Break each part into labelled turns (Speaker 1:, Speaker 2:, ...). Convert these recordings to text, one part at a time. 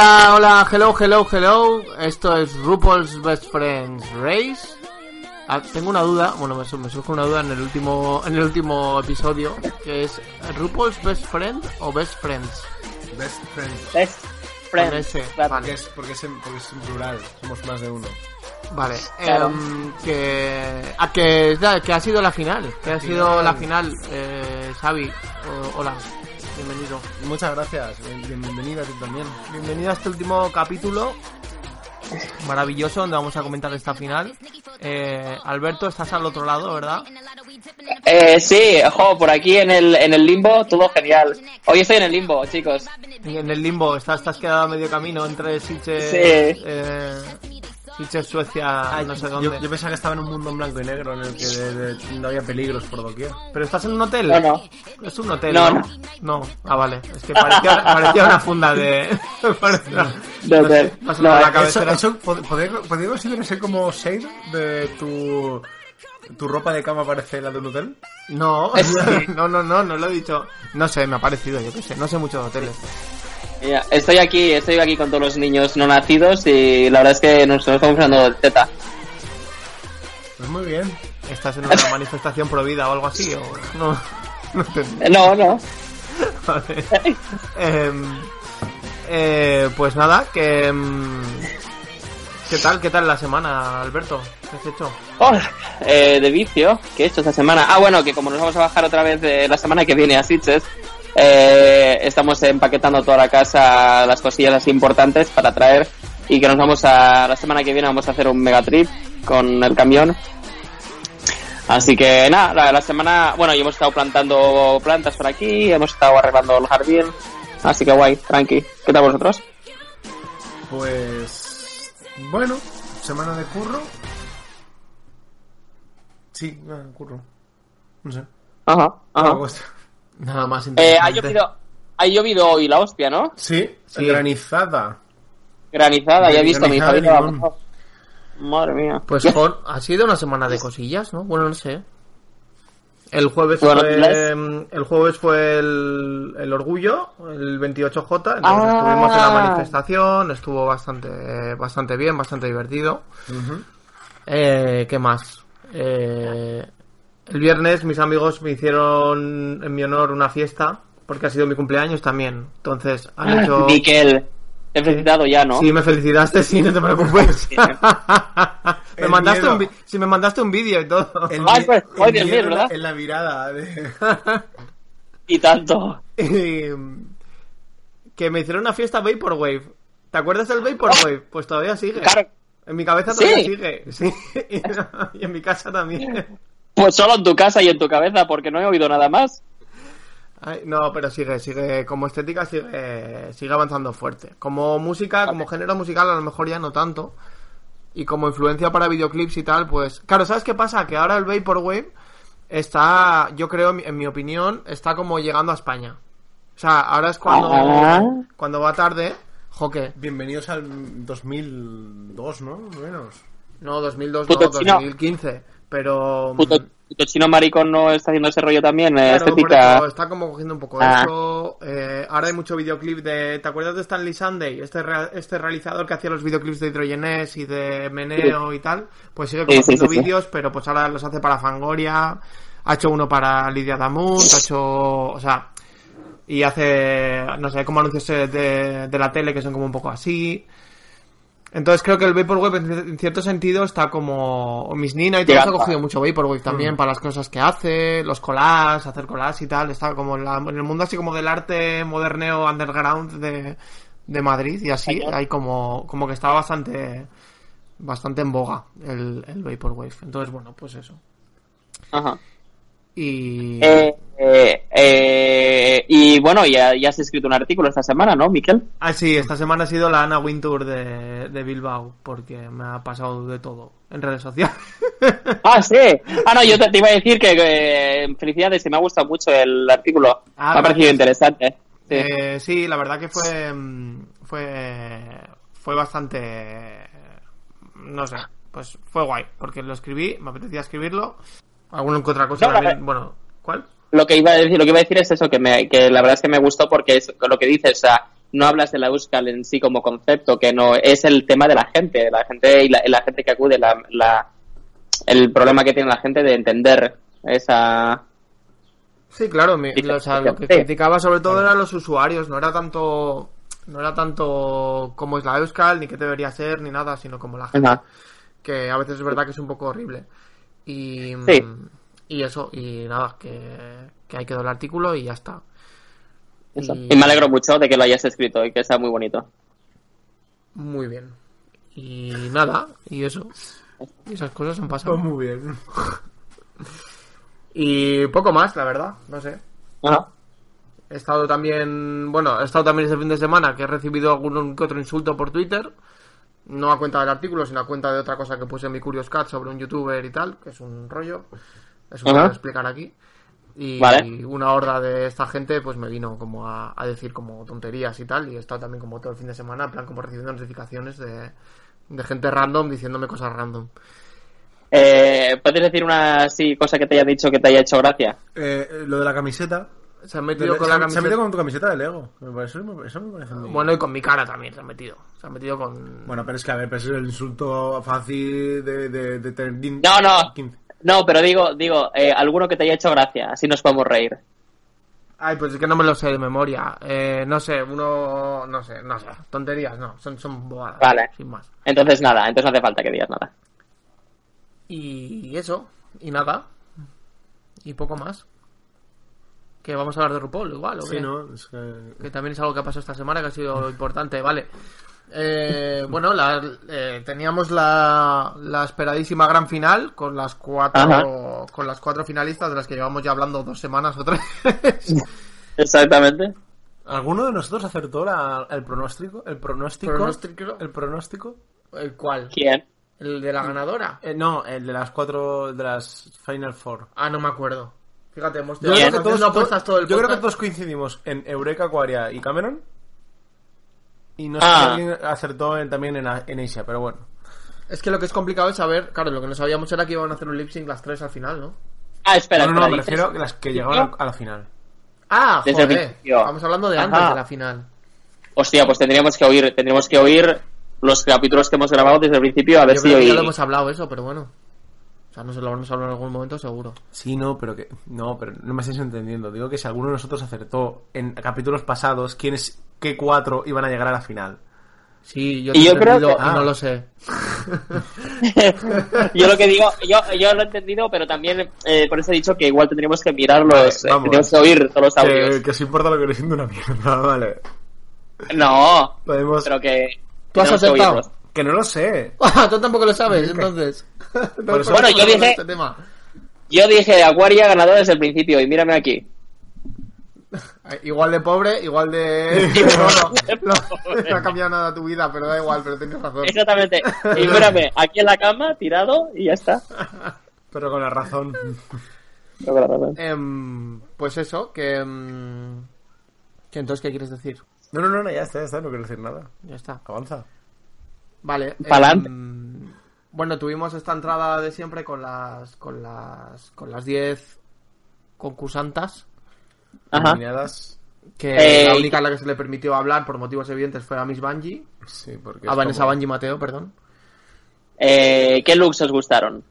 Speaker 1: Hola, hola, hello, hello, hello. Esto es RuPaul's Best Friends Race. Ah, tengo una duda, bueno, me, me surge una duda en el último en el último episodio, que es RuPaul's Best Friend o Best Friends.
Speaker 2: Best friends.
Speaker 3: Best
Speaker 1: Con
Speaker 3: friend.
Speaker 1: ese,
Speaker 3: Claro.
Speaker 1: vale.
Speaker 2: Porque es, porque, es en, porque es en plural, somos más de uno.
Speaker 1: Vale,
Speaker 3: Claro.
Speaker 1: em, que, a que, ha sido la final, que ha sido la final, eh, Xavi, o- hola, bienvenido.
Speaker 2: Muchas gracias, bien- bienvenida tú también.
Speaker 1: Bienvenido a este último capítulo maravilloso donde vamos a comentar esta final. Eh, Alberto, estás al otro lado, ¿verdad?
Speaker 3: Eh, sí, jo, por aquí en el, en el limbo, todo genial. Hoy estoy en el limbo, chicos.
Speaker 1: En el limbo, estás, estás quedado a medio camino entre Sitges,
Speaker 3: Sí.
Speaker 1: eh, Sitges, Suecia, no sé dónde.
Speaker 2: Yo, yo pensaba que estaba en un mundo en blanco y negro en el que de- de- no había peligros por doquier.
Speaker 1: ¿Pero estás en un hotel?
Speaker 3: No, no.
Speaker 1: Es un hotel,
Speaker 3: No,
Speaker 1: ¿no? No. Ah, vale. Es que parecía, parecía una funda de...
Speaker 3: De hotel.
Speaker 1: no sé,
Speaker 3: No,
Speaker 1: la
Speaker 3: eso-
Speaker 2: Eso,
Speaker 1: cabecera.
Speaker 2: eso pod- podría, podría considerarse como shade de tu, tu ropa de cama parece la de un hotel.
Speaker 1: No, no, no, no, no lo he dicho. No sé, me ha parecido, yo qué sé. No sé mucho de hoteles.
Speaker 3: Mira, estoy aquí, estoy aquí con todos los niños no nacidos y la verdad es que nos, estamos dando teta.
Speaker 2: Pues muy bien.
Speaker 1: ¿Estás en una manifestación prohibida o algo así? O... No, no.
Speaker 3: Eh, No, no.
Speaker 1: Vale. Em, eh, pues nada, que... em, ¿Qué tal? ¿Qué tal la semana, Alberto? ¿Qué has hecho?
Speaker 3: Oh, eh, de vicio, ¿qué he hecho esta semana? Ah, bueno, que como nos vamos a bajar otra vez de la semana que viene a Sitges, eh, estamos empaquetando toda la casa, las cosillas así importantes para traer y que nos vamos a, la semana que viene vamos a hacer un megatrip con el camión. Así que nada, la, la semana, bueno, y hemos estado plantando plantas por aquí, hemos estado arreglando el jardín, así que guay, tranqui. ¿Qué tal vosotros?
Speaker 2: Pues bueno, semana de curro. Sí, ah, curro. No sé.
Speaker 3: Ajá, ajá.
Speaker 1: Nada más
Speaker 3: Eh, ha
Speaker 1: interesante.
Speaker 3: llovido, ha llovido hoy la hostia, ¿no?
Speaker 2: Sí,
Speaker 1: Sí.
Speaker 2: granizada.
Speaker 3: Granizada, ya he visto, mi hija. Madre mía.
Speaker 1: Pues ha sido una semana de cosillas, ¿no? Bueno, no sé. El jueves
Speaker 3: Bueno,
Speaker 1: fue,
Speaker 3: ¿les?
Speaker 1: el jueves fue el, el orgullo, el 28J, entonces
Speaker 3: Ah.
Speaker 1: estuvimos en la manifestación, estuvo bastante, bastante bien, bastante divertido. Eh, ¿Qué más? Eh, el viernes mis amigos me hicieron en mi honor una fiesta, porque ha sido mi cumpleaños también. Entonces han hecho...
Speaker 3: Miquel, te he felicitado ya, ¿no?
Speaker 1: Sí, me felicitaste, sí, no te preocupes. me
Speaker 2: El
Speaker 1: mandaste
Speaker 2: miedo.
Speaker 1: un sí, me mandaste un vídeo y todo.
Speaker 2: El,
Speaker 3: Ay,
Speaker 2: mi-
Speaker 3: pues,
Speaker 2: el miedo la-
Speaker 3: ¿verdad?
Speaker 2: En la mirada. De...
Speaker 3: Y tanto.
Speaker 1: Y, que me hicieron una fiesta Vaporwave. ¿Te acuerdas del Vaporwave? Pues todavía sigue.
Speaker 3: Claro.
Speaker 1: En mi cabeza todavía
Speaker 3: Sí.
Speaker 1: sigue. Sí. Y en mi casa también.
Speaker 3: Pues solo en tu casa y en tu cabeza, porque no he oído nada más.
Speaker 1: Ay, no, pero sigue, sigue. Como estética sigue, sigue avanzando fuerte. Como música, como género musical, a lo mejor ya no tanto. y como influencia para videoclips y tal, pues... Claro, ¿sabes qué pasa? Que ahora el Vaporwave está, yo creo, en mi opinión, está como llegando a España. O sea, ahora es cuando,
Speaker 3: Ah.
Speaker 1: cuando va tarde. Joque.
Speaker 2: Bienvenidos al 2002, ¿no? Menos.
Speaker 1: No, 2002,
Speaker 3: Puto
Speaker 1: no,
Speaker 3: chino.
Speaker 1: 2015. Pero...
Speaker 3: Puto, puto chino maricón no está haciendo ese rollo también, eh,
Speaker 1: Claro,
Speaker 3: estética.
Speaker 1: eso está como cogiendo un poco
Speaker 3: Ah.
Speaker 1: eso. Eh, ahora hay mucho videoclip de. ¿Te acuerdas de Stanley Sunday? Este, este realizador que hacía los videoclips de Hydrogenes y de Meneo y tal. Pues sigue como
Speaker 3: Sí,
Speaker 1: haciendo
Speaker 3: sí,
Speaker 1: vídeos, pero pues ahora los hace para Fangoria. Ha hecho uno para Lidia Damunt. Ha hecho. O sea. Y hace. No sé, como anuncios de, de la tele que son como un poco así. Entonces creo que el Vaporwave en en cierto sentido está como... Miss Nina y todo eso ha cogido mucho Vaporwave
Speaker 3: Mm.
Speaker 1: también para las cosas que hace, los collages, hacer collages y tal. Está como en, la- en el mundo así como del arte moderneo underground de, de Madrid y así. Hay como, como que está bastante bastante en boga el, el Vaporwave. Entonces, bueno, pues eso.
Speaker 3: Ajá.
Speaker 1: Y...
Speaker 3: Eh, eh, eh, y bueno, ya, ya has escrito un artículo esta semana, ¿no, Miquel?
Speaker 1: Ah, sí, esta semana ha sido la Ana Wintour de, de Bilbao, porque me ha pasado de todo en redes sociales.
Speaker 3: Ah, sí. Ah, no, yo te, te iba a decir que eh, felicidades, que me ha gustado mucho el artículo.
Speaker 1: Ah,
Speaker 3: me ha parecido interesante. Sí.
Speaker 1: Eh, sí, la verdad que fue mm, fue fue bastante no sé, pues fue guay, porque lo escribí, me apetecía escribirlo. Alguna que otra cosa
Speaker 3: No,
Speaker 1: también, bueno, ¿cuál?
Speaker 3: Lo que iba a decir, lo que iba a decir es eso, que, me, que la verdad es que me gustó porque es lo que dices, o sea, no hablas de la Euskal en sí como concepto, que no es el tema de la gente, la gente y la, la gente que acude, la, la, el problema que tiene la gente de entender esa...
Speaker 1: Sí, claro, mi- o sea, lo que criticaba sobre todo eran los usuarios, no era tanto no era tanto cómo es la Euskal, ni qué debería ser, ni nada, sino como la gente.
Speaker 3: Ajá.
Speaker 1: que a veces es verdad que es un poco horrible. Y,
Speaker 3: Sí.
Speaker 1: y eso, y nada, que, que ahí quedó el artículo y ya está.
Speaker 3: eso.
Speaker 1: Y-
Speaker 3: Y me alegro mucho de que lo hayas escrito y que sea muy bonito.
Speaker 1: Muy bien. Y nada, y eso. Y esas cosas han pasado.
Speaker 2: Pues muy bien.
Speaker 1: Y poco más, la verdad, no sé.
Speaker 3: Ajá.
Speaker 1: He estado también, bueno, he estado también ese fin de semana que he recibido algún que otro insulto por Twitter. No a cuenta del artículo, sino a cuenta de otra cosa que puse en mi Curious Cat sobre un youtuber y tal, que es un rollo. Eso lo
Speaker 3: Ajá.
Speaker 1: voy a explicar aquí. Y
Speaker 3: Vale.
Speaker 1: una horda de esta gente pues me vino como a, a decir como tonterías y tal. Y he estado también como todo el fin de semana, en plan como recibiendo notificaciones de, de gente random diciéndome cosas random.
Speaker 3: Eh, ¿Puedes decir una así, cosa que te haya dicho que te haya hecho gracia?
Speaker 2: Eh, lo de la camiseta.
Speaker 1: Se han metido con
Speaker 2: se,
Speaker 1: la
Speaker 2: ha- se ha
Speaker 1: camiseta.
Speaker 2: metido con tu camiseta de Lego. Eso, eso me parece muy...
Speaker 1: Bueno, y con mi cara también se han metido. Se han metido con...
Speaker 2: Bueno, pero es que a ver, pero ese es el insulto fácil de, de, de tener...
Speaker 3: No, no.
Speaker 2: 15.
Speaker 3: No, pero digo, digo, eh, alguno que te haya hecho gracia, así nos podemos reír.
Speaker 1: Ay, pues es que no me lo sé de memoria. Eh, no sé, uno... No sé, no sé. Tonterías, no. Son, son bobadas.
Speaker 3: Vale.
Speaker 1: Sin más.
Speaker 3: Entonces nada, entonces no hace falta que digas nada.
Speaker 1: Y eso. Y nada. Y poco más. Que vamos a hablar de RuPaul igual, ¿o
Speaker 2: Sí,
Speaker 1: qué?
Speaker 2: ¿no? Es que...
Speaker 1: que también es algo que ha pasado esta semana que ha sido importante, vale. Eh, bueno, la- eh, teníamos la, la esperadísima gran final con las cuatro
Speaker 3: Ajá.
Speaker 1: con las cuatro finalistas de las que llevamos ya hablando dos semanas o tres.
Speaker 3: Exactamente.
Speaker 2: ¿Alguno de nosotros acertó la- el pronóstico? ¿El pronóstico?
Speaker 1: ¿Pronóstico?
Speaker 2: ¿El pronóstico?
Speaker 1: ¿El cuál?
Speaker 3: ¿Quién?
Speaker 1: ¿El de la ganadora?
Speaker 2: Eh, no, el de las cuatro... de las Final Four.
Speaker 1: Ah, no me acuerdo. Fíjate, hemos
Speaker 2: Yo,
Speaker 1: tenido
Speaker 2: creo que todos,
Speaker 1: apuestas todo el
Speaker 2: yo creo que todos coincidimos en Eureka, Aquaria y Cameron. Y no sé
Speaker 3: Ah.
Speaker 2: si alguien acertó en- también en, en Asia, pero bueno.
Speaker 1: Es que lo que es complicado es saber, claro, lo que no sabíamos era que iban a hacer un lip sync las tres al final, ¿no?
Speaker 3: Ah, espera,
Speaker 2: no, no, no, me refiero a las que llegaron a la final.
Speaker 1: Ah, joder. Estamos hablando de antes
Speaker 3: Ajá.
Speaker 1: de la final.
Speaker 3: Hostia, pues tendríamos que oír, tendríamos que oír los capítulos que hemos grabado desde el principio a ver
Speaker 1: Yo
Speaker 3: si
Speaker 1: creo que ya lo hemos hablado eso, pero bueno. O sea, no sé, lo vamos a hablar en algún momento seguro.
Speaker 2: Sí, no, pero que. No, pero no me estáis entendiendo. Digo que si alguno de nosotros acertó en capítulos pasados quiénes, qué cuatro iban a llegar a la final.
Speaker 1: Sí, yo,
Speaker 3: Y yo creo
Speaker 1: entendido
Speaker 3: que-
Speaker 1: y
Speaker 2: Ah.
Speaker 1: no lo sé.
Speaker 3: yo lo que digo, yo, yo lo he entendido, pero también eh, por eso he dicho que igual tendríamos que mirar los...
Speaker 2: Vale,
Speaker 3: eh, tendríamos que oír todos los audios.
Speaker 2: Que, que os importa lo que le siento una mierda, vale.
Speaker 3: No,
Speaker 2: Podemos.
Speaker 3: pero que...
Speaker 1: ¿Tú has
Speaker 3: que oírlos.
Speaker 2: Que no lo sé.
Speaker 1: Ah, Tú tampoco lo sabes, entonces.
Speaker 2: Por eso-
Speaker 3: Bueno, yo dije-
Speaker 1: Este tema.
Speaker 3: Yo dije Aguaria ganador desde el principio y mírame aquí.
Speaker 1: igual de pobre, igual de... no, no, no ha cambiado nada tu vida, pero da igual, pero tienes razón.
Speaker 3: Exactamente. Y mírame, aquí en la cama, tirado, y ya está.
Speaker 2: Pero con la razón.
Speaker 3: No, con la razón.
Speaker 1: Em, pues eso, que... em, que entonces, ¿qué quieres decir?
Speaker 2: No, no, no, no, ya está, ya está, no quiero decir nada.
Speaker 1: Ya está.
Speaker 2: Avanza.
Speaker 1: Vale.
Speaker 3: Pa'lante.
Speaker 1: Bueno, tuvimos esta entrada de siempre con las con las con las 10 concursantas
Speaker 3: Ajá.
Speaker 2: Nominadas,
Speaker 1: que
Speaker 3: Eh,
Speaker 1: la única a la que se le permitió hablar por motivos evidentes fue a Miss Bungie,
Speaker 2: Sí, porque.
Speaker 1: a
Speaker 2: es
Speaker 1: Vanessa
Speaker 2: como-
Speaker 1: Bungie Mateo, perdón.
Speaker 3: Eh, ¿Qué looks os gustaron?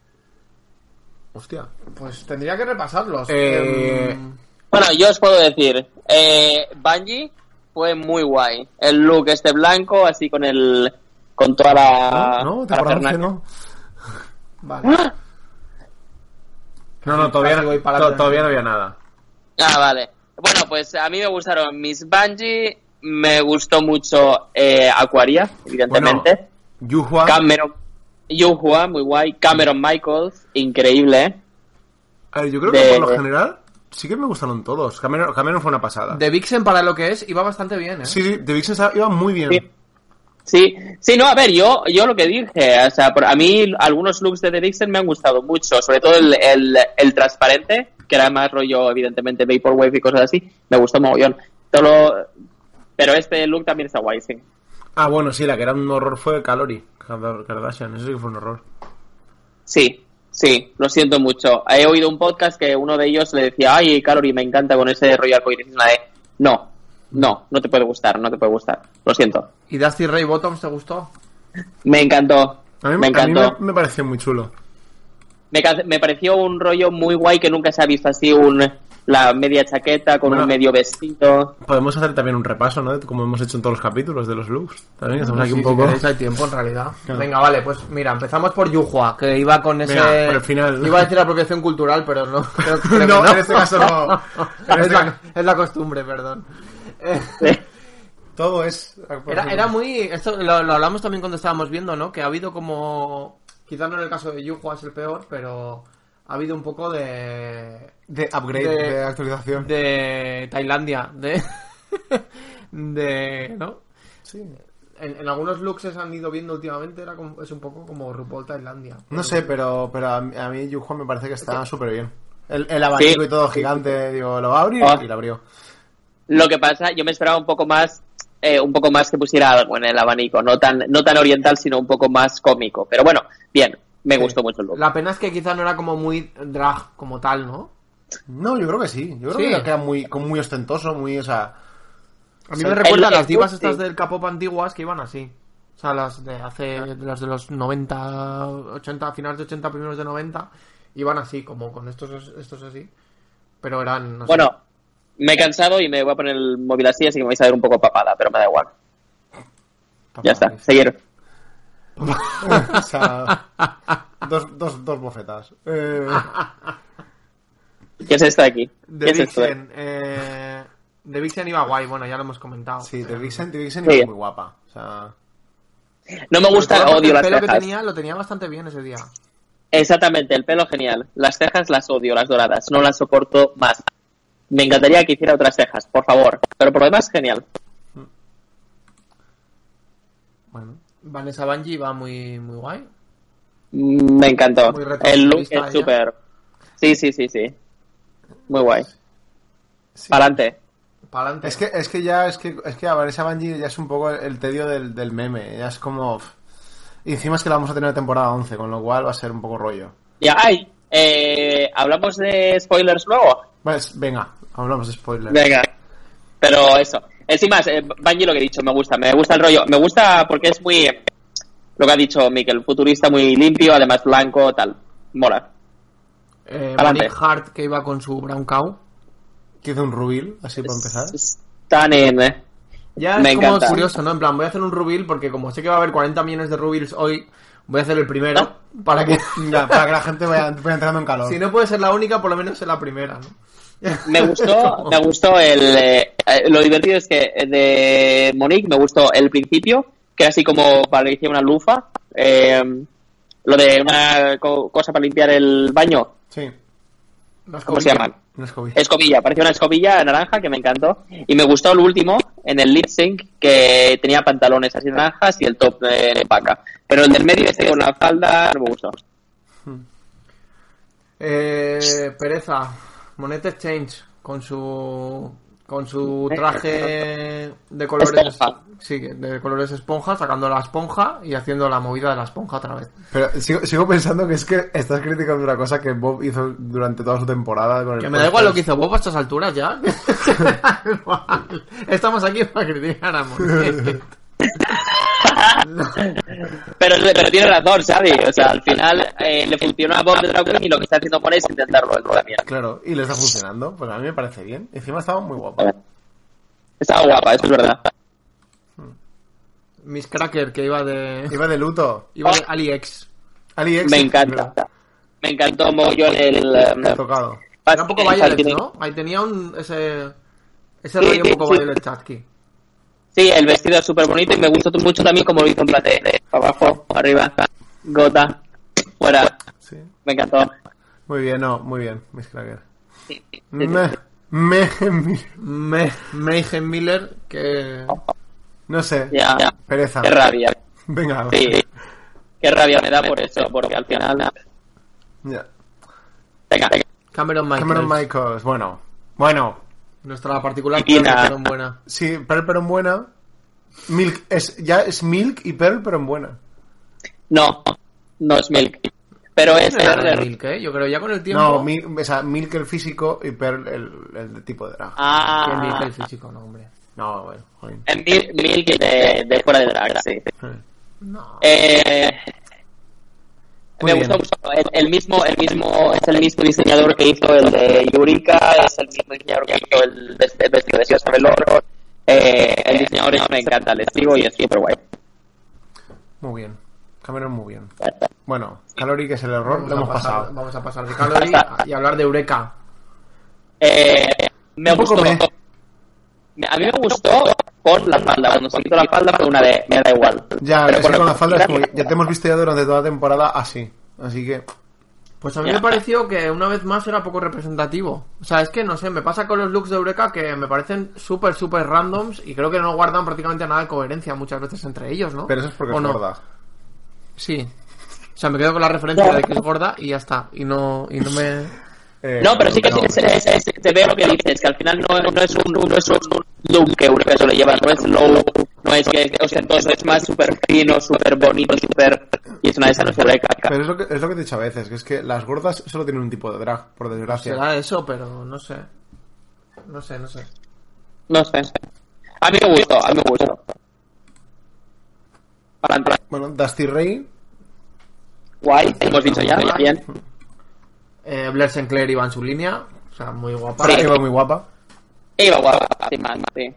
Speaker 2: Hostia.
Speaker 1: Pues tendría que repasarlos.
Speaker 2: Eh,
Speaker 1: Em,
Speaker 3: Bueno, yo os puedo decir, eh, Bungie fue muy guay. El look este blanco, así con el... con toda la...
Speaker 2: No, no, temporada 11
Speaker 3: parafernalia.
Speaker 2: no.
Speaker 1: vale.
Speaker 2: No, no, todavía, no, to- todavía no había nada.
Speaker 3: Ah, vale. Bueno, pues a mí me gustaron Miss Bungie, me gustó mucho eh, Aquaria, evidentemente.
Speaker 2: Yuhua.
Speaker 3: Cameron... Yuhua, muy guay. Cameron Michaels, increíble, ¿eh?
Speaker 2: A ver, yo creo que
Speaker 3: de-
Speaker 2: por lo general sí que me gustaron todos. Cameron, Cameron fue una pasada.
Speaker 1: De Vixen para lo que es iba bastante bien, ¿eh?
Speaker 2: Sí, sí, The Vixen iba muy bien.
Speaker 3: Sí. Sí, sí, no, a ver, yo, yo lo que dije, o sea, por- a mí algunos looks de The Vixen me han gustado mucho, sobre todo el, el, el transparente, que era más rollo, evidentemente, Vaporwave y cosas así, me gustó mogollón. Todo lo- Pero este look también está guay, sí.
Speaker 2: Ah, bueno, sí, la que era un horror fue Calorie. Kar- Kardashian, eso sí que fue un horror.
Speaker 3: Sí, sí, lo siento mucho. He oído un podcast que uno de ellos le decía, ay, Calorie, me encanta con ese rollo arcoíris. De, no, no, no te puede gustar, no te puede gustar. Lo siento.
Speaker 1: ¿Y Dusty Ray Bottoms te gustó?
Speaker 3: Me encantó.
Speaker 2: A mí,
Speaker 3: me
Speaker 2: a mí
Speaker 3: encantó.
Speaker 2: me, me pareció muy chulo.
Speaker 3: Me, me pareció un rollo muy guay que nunca se ha visto así, un, la media chaqueta con
Speaker 2: Bueno.
Speaker 3: un medio vestido.
Speaker 2: Podemos hacer también un repaso, ¿no? Como hemos hecho en todos los capítulos de los looks. También estamos aquí
Speaker 1: Sí,
Speaker 2: un
Speaker 1: si
Speaker 2: poco.
Speaker 1: queréis, hay tiempo en realidad.
Speaker 2: Claro.
Speaker 1: Venga, vale, pues mira, empezamos por Yuhua, que iba con ese...
Speaker 2: Venga, por el final.
Speaker 1: Iba a decir apropiación cultural, pero no. creo- creo que
Speaker 2: No, en este caso no. En
Speaker 1: es, la, es la costumbre, perdón.
Speaker 2: Todo es.
Speaker 1: Era, era muy... Esto lo, lo hablamos también cuando estábamos viendo, ¿no? Que ha habido como... Quizás no en el caso de Yuhua es el peor, pero ha habido un poco de...
Speaker 2: De upgrade,
Speaker 1: de-
Speaker 2: de, actualización.
Speaker 1: de Tailandia, de... de... ¿no?
Speaker 2: Sí.
Speaker 1: En, en algunos looks se han ido viendo últimamente, era como- es un poco como RuPaul Tailandia.
Speaker 2: No sé, pero, pero a, mí- a mí Yuhua me parece que está súper bien. El, el abanico
Speaker 3: Sí.
Speaker 2: y todo gigante, digo, lo va a abrir
Speaker 3: Ah.
Speaker 2: y lo abrió.
Speaker 3: Lo que pasa, yo me esperaba un poco más, eh, un poco más que pusiera algo en el abanico, no tan, no tan oriental, sino un poco más cómico. Pero bueno, bien, me
Speaker 1: Sí.
Speaker 3: gustó mucho el look.
Speaker 1: La pena es que quizá no era como muy drag como tal, ¿no?
Speaker 2: No, yo creo que sí. Yo creo
Speaker 1: Sí.
Speaker 2: que era muy, como muy ostentoso, muy, o sea.
Speaker 1: A mí
Speaker 2: Sí.
Speaker 1: me recuerda a
Speaker 3: El-
Speaker 1: las divas
Speaker 3: sí.
Speaker 1: estas del K-pop antiguas que iban así. O sea, las de hace, las de los 90, 80, finales de 80, primeros de 90, iban así, como con estos, estos así. Pero eran, no sé.
Speaker 3: Me he cansado y me voy a poner el móvil así, así que me vais a ver un poco papada, pero me da igual. Ya está, seguir.
Speaker 2: o sea, dos, dos, dos bofetas. Eh,
Speaker 3: ¿Qué es esto de aquí?
Speaker 1: The
Speaker 3: ¿Qué es esto de-
Speaker 1: Vixen, eh, The Vixen iba guay, bueno, ya lo hemos comentado.
Speaker 2: sí, The Vixen, The Vixen
Speaker 3: Sí.
Speaker 2: iba muy guapa. O sea,
Speaker 3: No me gusta,
Speaker 1: porque
Speaker 3: odio
Speaker 1: el
Speaker 3: las
Speaker 1: pelo que tenía, lo tenía bastante bien ese día.
Speaker 3: Exactamente, el pelo genial. Las cejas las odio, las doradas. No las soporto más. Me encantaría que hiciera otras cejas, por favor. Pero por lo demás, genial.
Speaker 2: bueno.
Speaker 1: Vanessa Bungie iba muy, muy guay.
Speaker 3: Mm, Me encantó.
Speaker 1: Muy
Speaker 3: El look es súper. Sí, sí, sí, sí. Muy guay.
Speaker 2: Sí.
Speaker 3: Para adelante.
Speaker 2: Es que, es que ya, es que, es que a Vanessa Bungie ya es un poco el, tedio del, del meme. Ya es como. Y encima es que la vamos a tener en temporada 11, con lo cual va a ser un poco rollo.
Speaker 3: Ya, ay, eh, ¿hablamos de spoilers luego?
Speaker 2: Pues, venga, hablamos de spoilers.
Speaker 3: Venga. Pero eso. Es sin más, eh, Bungie lo que he dicho, me gusta. Me gusta el rollo. Me gusta porque es muy. Lo que ha dicho Mikel, futurista muy limpio, además blanco, tal. Mola.
Speaker 1: Eh, Hart que iba con su Brown Cow.
Speaker 2: Que hizo un rubil, así para empezar.
Speaker 3: Están en. eh.
Speaker 1: Ya
Speaker 3: Me
Speaker 1: es como
Speaker 3: encanta.
Speaker 1: curioso, ¿no? En plan, voy a hacer un rubil porque como sé que va a haber 40 millones de rubils hoy, voy a hacer el primero para que...
Speaker 2: Ya, para que la gente vaya, vaya entrando en calor.
Speaker 1: si no puede ser la única, por lo menos ser la primera, ¿no?
Speaker 3: Me gustó, me gustó el. eh, lo divertido es que eh, de Monique me gustó el principio, que era así como parecía una lufa. eh, lo de una co- cosa para limpiar el baño.
Speaker 2: Sí.
Speaker 1: Una
Speaker 3: ¿Cómo se llama?
Speaker 2: Una escobilla.
Speaker 3: Escobilla, parecía una escobilla naranja que me encantó. Y me gustó el último, en el lip sync, que tenía pantalones así naranjas y el top de vaca. Pero el del medio, este con la falda, no me gustó.
Speaker 1: Eh, Pereza, Monet Exchange, con su con su traje de colores
Speaker 3: Esponja.
Speaker 1: sí, de colores esponja, sacando la esponja y haciendo la movida de la esponja otra vez.
Speaker 2: Pero sigo, sigo pensando que es que estás criticando una cosa que Bob hizo durante toda su temporada. Con el
Speaker 1: Que me da igual lo que hizo Bob a estas alturas ya. Estamos aquí para criticar a Monet.
Speaker 3: Pero, pero tiene razón, Xavi. O sea, al final eh, le funcionó a Bob de Drag Queen y lo que está haciendo Monet es intentarlo él también.
Speaker 2: Claro, y le está funcionando. Pues a mí me parece bien. Encima estaba muy guapo.
Speaker 3: Estaba guapa, eso es verdad.
Speaker 1: Miss Cracker que iba de
Speaker 2: Iba de luto.
Speaker 1: iba de AliEx.
Speaker 2: AliEx.
Speaker 3: Me encanta. Me encantó mogollón el...
Speaker 2: Me ha
Speaker 3: eh,
Speaker 2: tocado.
Speaker 1: Era un poco
Speaker 3: el
Speaker 1: Violet. ¿no? Ahí tenía un ese ese
Speaker 3: Sí,
Speaker 1: rollo un poco
Speaker 3: sí.
Speaker 1: Violet Chachki.
Speaker 3: Sí, el vestido es súper bonito y me gustó mucho también como lo hizo en plan de, de abajo, arriba, gota, fuera.
Speaker 2: Sí.
Speaker 3: Me encantó.
Speaker 2: Muy bien, no, muy bien, Miss Cracker.
Speaker 3: Sí, sí,
Speaker 2: Me,
Speaker 3: sí.
Speaker 2: me,
Speaker 1: Me, Mayhem Miller que
Speaker 2: no sé.
Speaker 3: Ya, ya.
Speaker 2: Pereza.
Speaker 3: Qué rabia.
Speaker 2: Venga.
Speaker 3: Sí. Qué rabia me da por eso, porque al final...
Speaker 2: Ya.
Speaker 3: Venga, venga.
Speaker 1: Cameron Michaels.
Speaker 2: Cameron Michaels. Bueno. Bueno.
Speaker 1: Nuestra particular. Pearl, pero en buena.
Speaker 2: Sí, Pearl pero en buena. Milk es ya es Milk y Pearl pero en buena.
Speaker 3: No, no es Milk. Pero es... Es-
Speaker 1: Milk, ¿eh? Yo creo ya con el tiempo.
Speaker 2: No, Milk, o sea, Milk el físico y Pearl el, el de tipo de drag.
Speaker 3: Ah,
Speaker 1: Milk el físico, no, hombre.
Speaker 2: No, bueno, joder.
Speaker 3: en Mil- Milk de, de fuera de drag, sí.
Speaker 1: No.
Speaker 3: Eh,
Speaker 2: Muy
Speaker 3: me
Speaker 2: bien.
Speaker 3: gustó mucho. El, el mismo, el mismo, es el mismo diseñador que hizo el de Yurika, es el mismo diseñador que hizo el, de- vestido de Velour. Eh, el diseñador es- me encanta, le sigo y es súper guay.
Speaker 2: Muy bien. Cameron muy bien. Bueno, Calori que es el error,
Speaker 1: Vamos
Speaker 2: lo
Speaker 1: a
Speaker 2: hemos
Speaker 1: pasar,
Speaker 2: pasado.
Speaker 1: Vamos a pasar de Calorie y hablar de Eureka.
Speaker 3: Eh, me
Speaker 2: Un
Speaker 3: gustó.
Speaker 2: me.
Speaker 3: A mí me gustó por la falda. Cuando se quitó la falda fue una de, me da igual.
Speaker 2: Ya,
Speaker 3: Pero bueno,
Speaker 2: con la falda es como- ya te hemos visto ya durante toda la temporada así. Así que
Speaker 1: Pues a mí
Speaker 3: Ya.
Speaker 1: me pareció que una vez más era poco representativo. O sea, es que no sé, me pasa con los looks de Eureka que me parecen súper, súper randoms y creo que no guardan prácticamente nada de coherencia muchas veces entre ellos, ¿no?
Speaker 2: pero eso es porque
Speaker 1: ¿O
Speaker 2: es
Speaker 1: no?
Speaker 2: gorda.
Speaker 1: Sí. O sea, me quedo con la referencia de que es gorda y ya está. Y no, y no me...
Speaker 2: Eh,
Speaker 3: No, pero sí que
Speaker 2: no.
Speaker 3: se, se, se- se- se ve lo que dices, que al final no, no es un no es un look que Eureka suele llevar, no es low, no es que ostentoso, es más súper fino, súper bonito, súper... Y es una de esas no es Eureka.
Speaker 2: Pero es lo, que, es lo que te he dicho a veces, que es que las gordas solo tienen un tipo de drag, por desgracia.
Speaker 1: Será eso, pero no sé. No sé, no sé.
Speaker 3: No sé. A mí me gustó, a mí me gustó. Adelante.
Speaker 2: Bueno, Dusty Ray,
Speaker 3: Guay, hemos dicho ya, bien.
Speaker 1: Eh, Blair Sinclair iba en su línea. O sea, muy guapa.
Speaker 3: Sí.
Speaker 2: Eva muy guapa.
Speaker 3: Iba guapa, sí.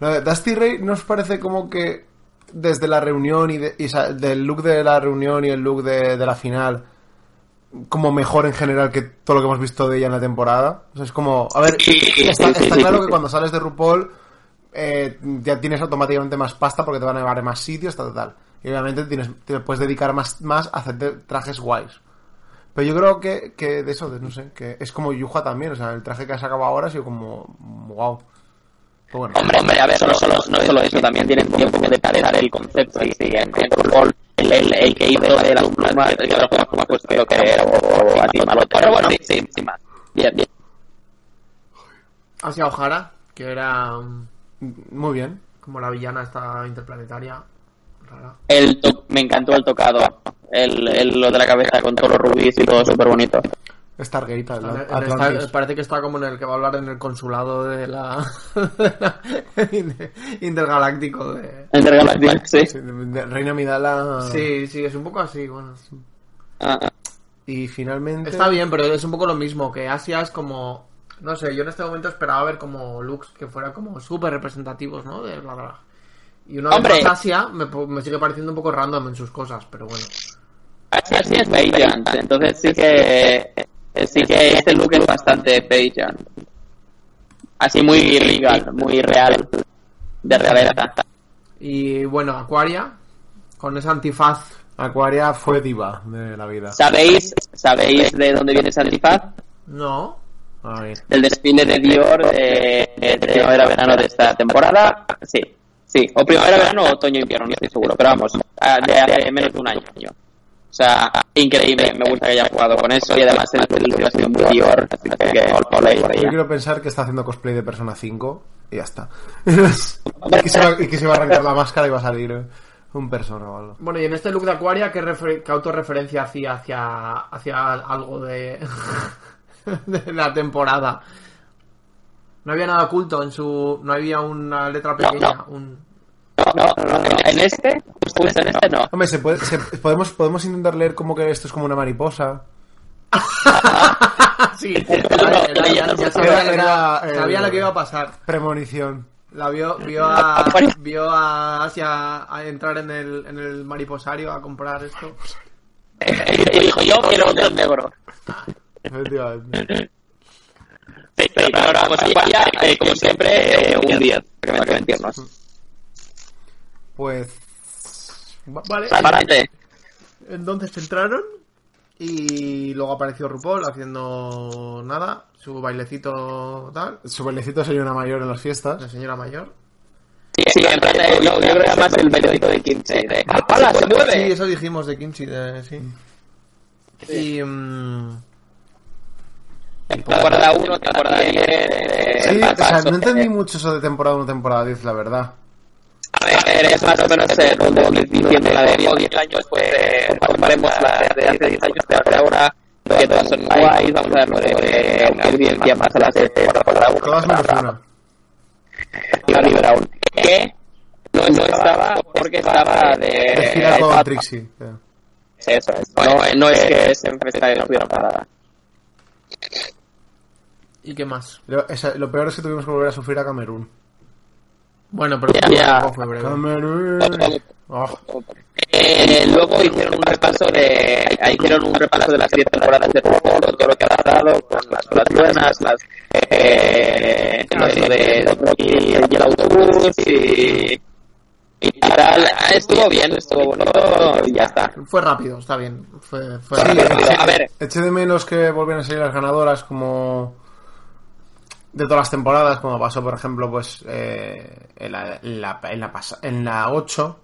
Speaker 2: Lo de Dusty Ray nos parece como que desde la reunión y, de- del look de la reunión y el look de, de la final como mejor en general que todo lo que hemos visto de ella en la temporada. O sea, es como, a ver, está, claro que cuando sales de RuPaul eh, ya tienes automáticamente más pasta porque te van a llevar a más sitios, tal, tal. Y obviamente tienes, te puedes dedicar más, más a hacerte trajes guays. Pero yo creo que, que de eso, de, no sé, que es como Yuja también, o sea, el traje que ha sacado ahora ha sido como, wow. Pues bueno,
Speaker 3: Hombre, hombre, a ver, solo, solo, no es solo eso, también tienen tiempo de parar el concepto y siguen en fútbol. El, el, el que hizo de las plumas, el que lo como pues creo que era o así malo. Pero bueno, sí, sí, sin más. Bien, bien.
Speaker 1: Hacia O'Hara, que era um,
Speaker 2: muy bien.
Speaker 1: como la villana esta interplanetaria.
Speaker 3: El to- me encantó el tocado. El, el, lo de la cabeza con todos los rubíes y todo súper bonito.
Speaker 2: Stargate,
Speaker 1: esta- parece que está como en el que va a hablar en el consulado de la, intergaláctico de
Speaker 3: Intergaláctico, sí.
Speaker 2: Sí, de- Reina Midala.
Speaker 1: sí sí es un poco así bueno
Speaker 3: Ah, ah.
Speaker 2: Y finalmente.
Speaker 1: está bien pero es un poco lo mismo que Asia es como no sé yo en este momento esperaba ver como looks que fueran como súper representativos no de la drag y una
Speaker 3: Hombre.
Speaker 1: vez más Asia me, po- me sigue pareciendo un poco random en sus cosas pero bueno
Speaker 3: Así, así es Beijing, entonces sí que sí que este look es bastante Beijing. Así muy legal, muy real, de realidad.
Speaker 1: y bueno Aquaria con esa antifaz
Speaker 2: Aquaria fue diva de la vida.
Speaker 3: ¿Sabéis, ¿Sabéis de dónde viene ese antifaz?
Speaker 1: No. A ver.
Speaker 3: Del desfile de Dior de, de primavera-verano de esta temporada. Sí, sí. O primavera-verano o otoño-invierno, no estoy seguro. Pero vamos, de hace menos de un año. O sea, increíble. Me gusta que haya jugado con eso. Y además el el ha sido muy Dior. Así que all play por
Speaker 2: Yo quiero pensar que está haciendo cosplay de Persona 5 y ya está. y, que se va, y que se va a arrancar la máscara y va a salir eh, un persona o algo.
Speaker 1: Bueno, y en este look de Aquaria, ¿qué, refer- qué autorreferencia hacía hacia, hacia algo de, de la temporada? No había nada oculto en su... No había una letra pequeña, un...
Speaker 3: No, no, no. En este, justo en este no.
Speaker 2: Hombre, se puede, se- podemos, podemos intentar leer como que esto es como una mariposa.
Speaker 1: sí, sabía, lo que iba-
Speaker 2: Era, eh,
Speaker 1: sabía lo que iba a pasar.
Speaker 2: Premonición.
Speaker 1: La vio, vio a, vio a Asia a entrar en el, en el mariposario a comprar esto.
Speaker 3: Y dijo, yo quiero otro negro.
Speaker 2: Efectivamente.
Speaker 3: Sí, pero ahora vamos allá, eh, como siempre, eh, un 10, para que mentirnos.
Speaker 2: Pues.
Speaker 1: Vale.
Speaker 3: Adelante.
Speaker 1: Entonces entraron y luego apareció RuPaul haciendo nada, su bailecito tal,
Speaker 2: Su bailecito sería una mayor en las fiestas.
Speaker 1: la señora mayor.
Speaker 3: Sí, en plan, eh, yo, yo creo que era más el bailecito de 15. De, ¡Hala, se
Speaker 1: Sí,
Speaker 3: mueve!
Speaker 1: eso dijimos de Kimchi, de- sí. Y... mm,
Speaker 3: Temporada 1, temporada 10. eh,
Speaker 2: Sí, o sea, no entendí mucho eso de temporada 1, temporada 10, la verdad.
Speaker 3: A ver, es más o menos el rumbo de diciembre la de 10 años, pues eh, comparemos la de hace 10 años de ahora, que todas son guays, vamos a darle eh, audiencia más a las de temporada 1.
Speaker 2: Todas menos una.
Speaker 3: Harry Brown, que no, no estaba porque estaba de...
Speaker 2: De gira con Trixie.
Speaker 3: Eso es. No, no es que se y no tuviera parada.
Speaker 1: ¿Y qué más?
Speaker 2: Lo, esa- lo peor es que tuvimos que volver a sufrir a Camerún.
Speaker 1: Bueno, pero
Speaker 3: Ya.
Speaker 2: Camerún. Oh,
Speaker 3: Eh, luego hicieron un repaso de ahí hicieron un repaso de las 10 temporadas de con todo lo que ha pasado, con las cosas buenas, las eh, lo de, y el autobús y, y tal. Ah, Estuvo bien, estuvo bonito y ya está.
Speaker 1: Fue rápido, está bien. Fue, fue
Speaker 2: Sí,
Speaker 1: rápido.
Speaker 3: A ver,
Speaker 2: Eché de menos que volvieran a salir las ganadoras como de todas las temporadas, como pasó por ejemplo pues eh, en, la, en, la, en, la pas- en la 8.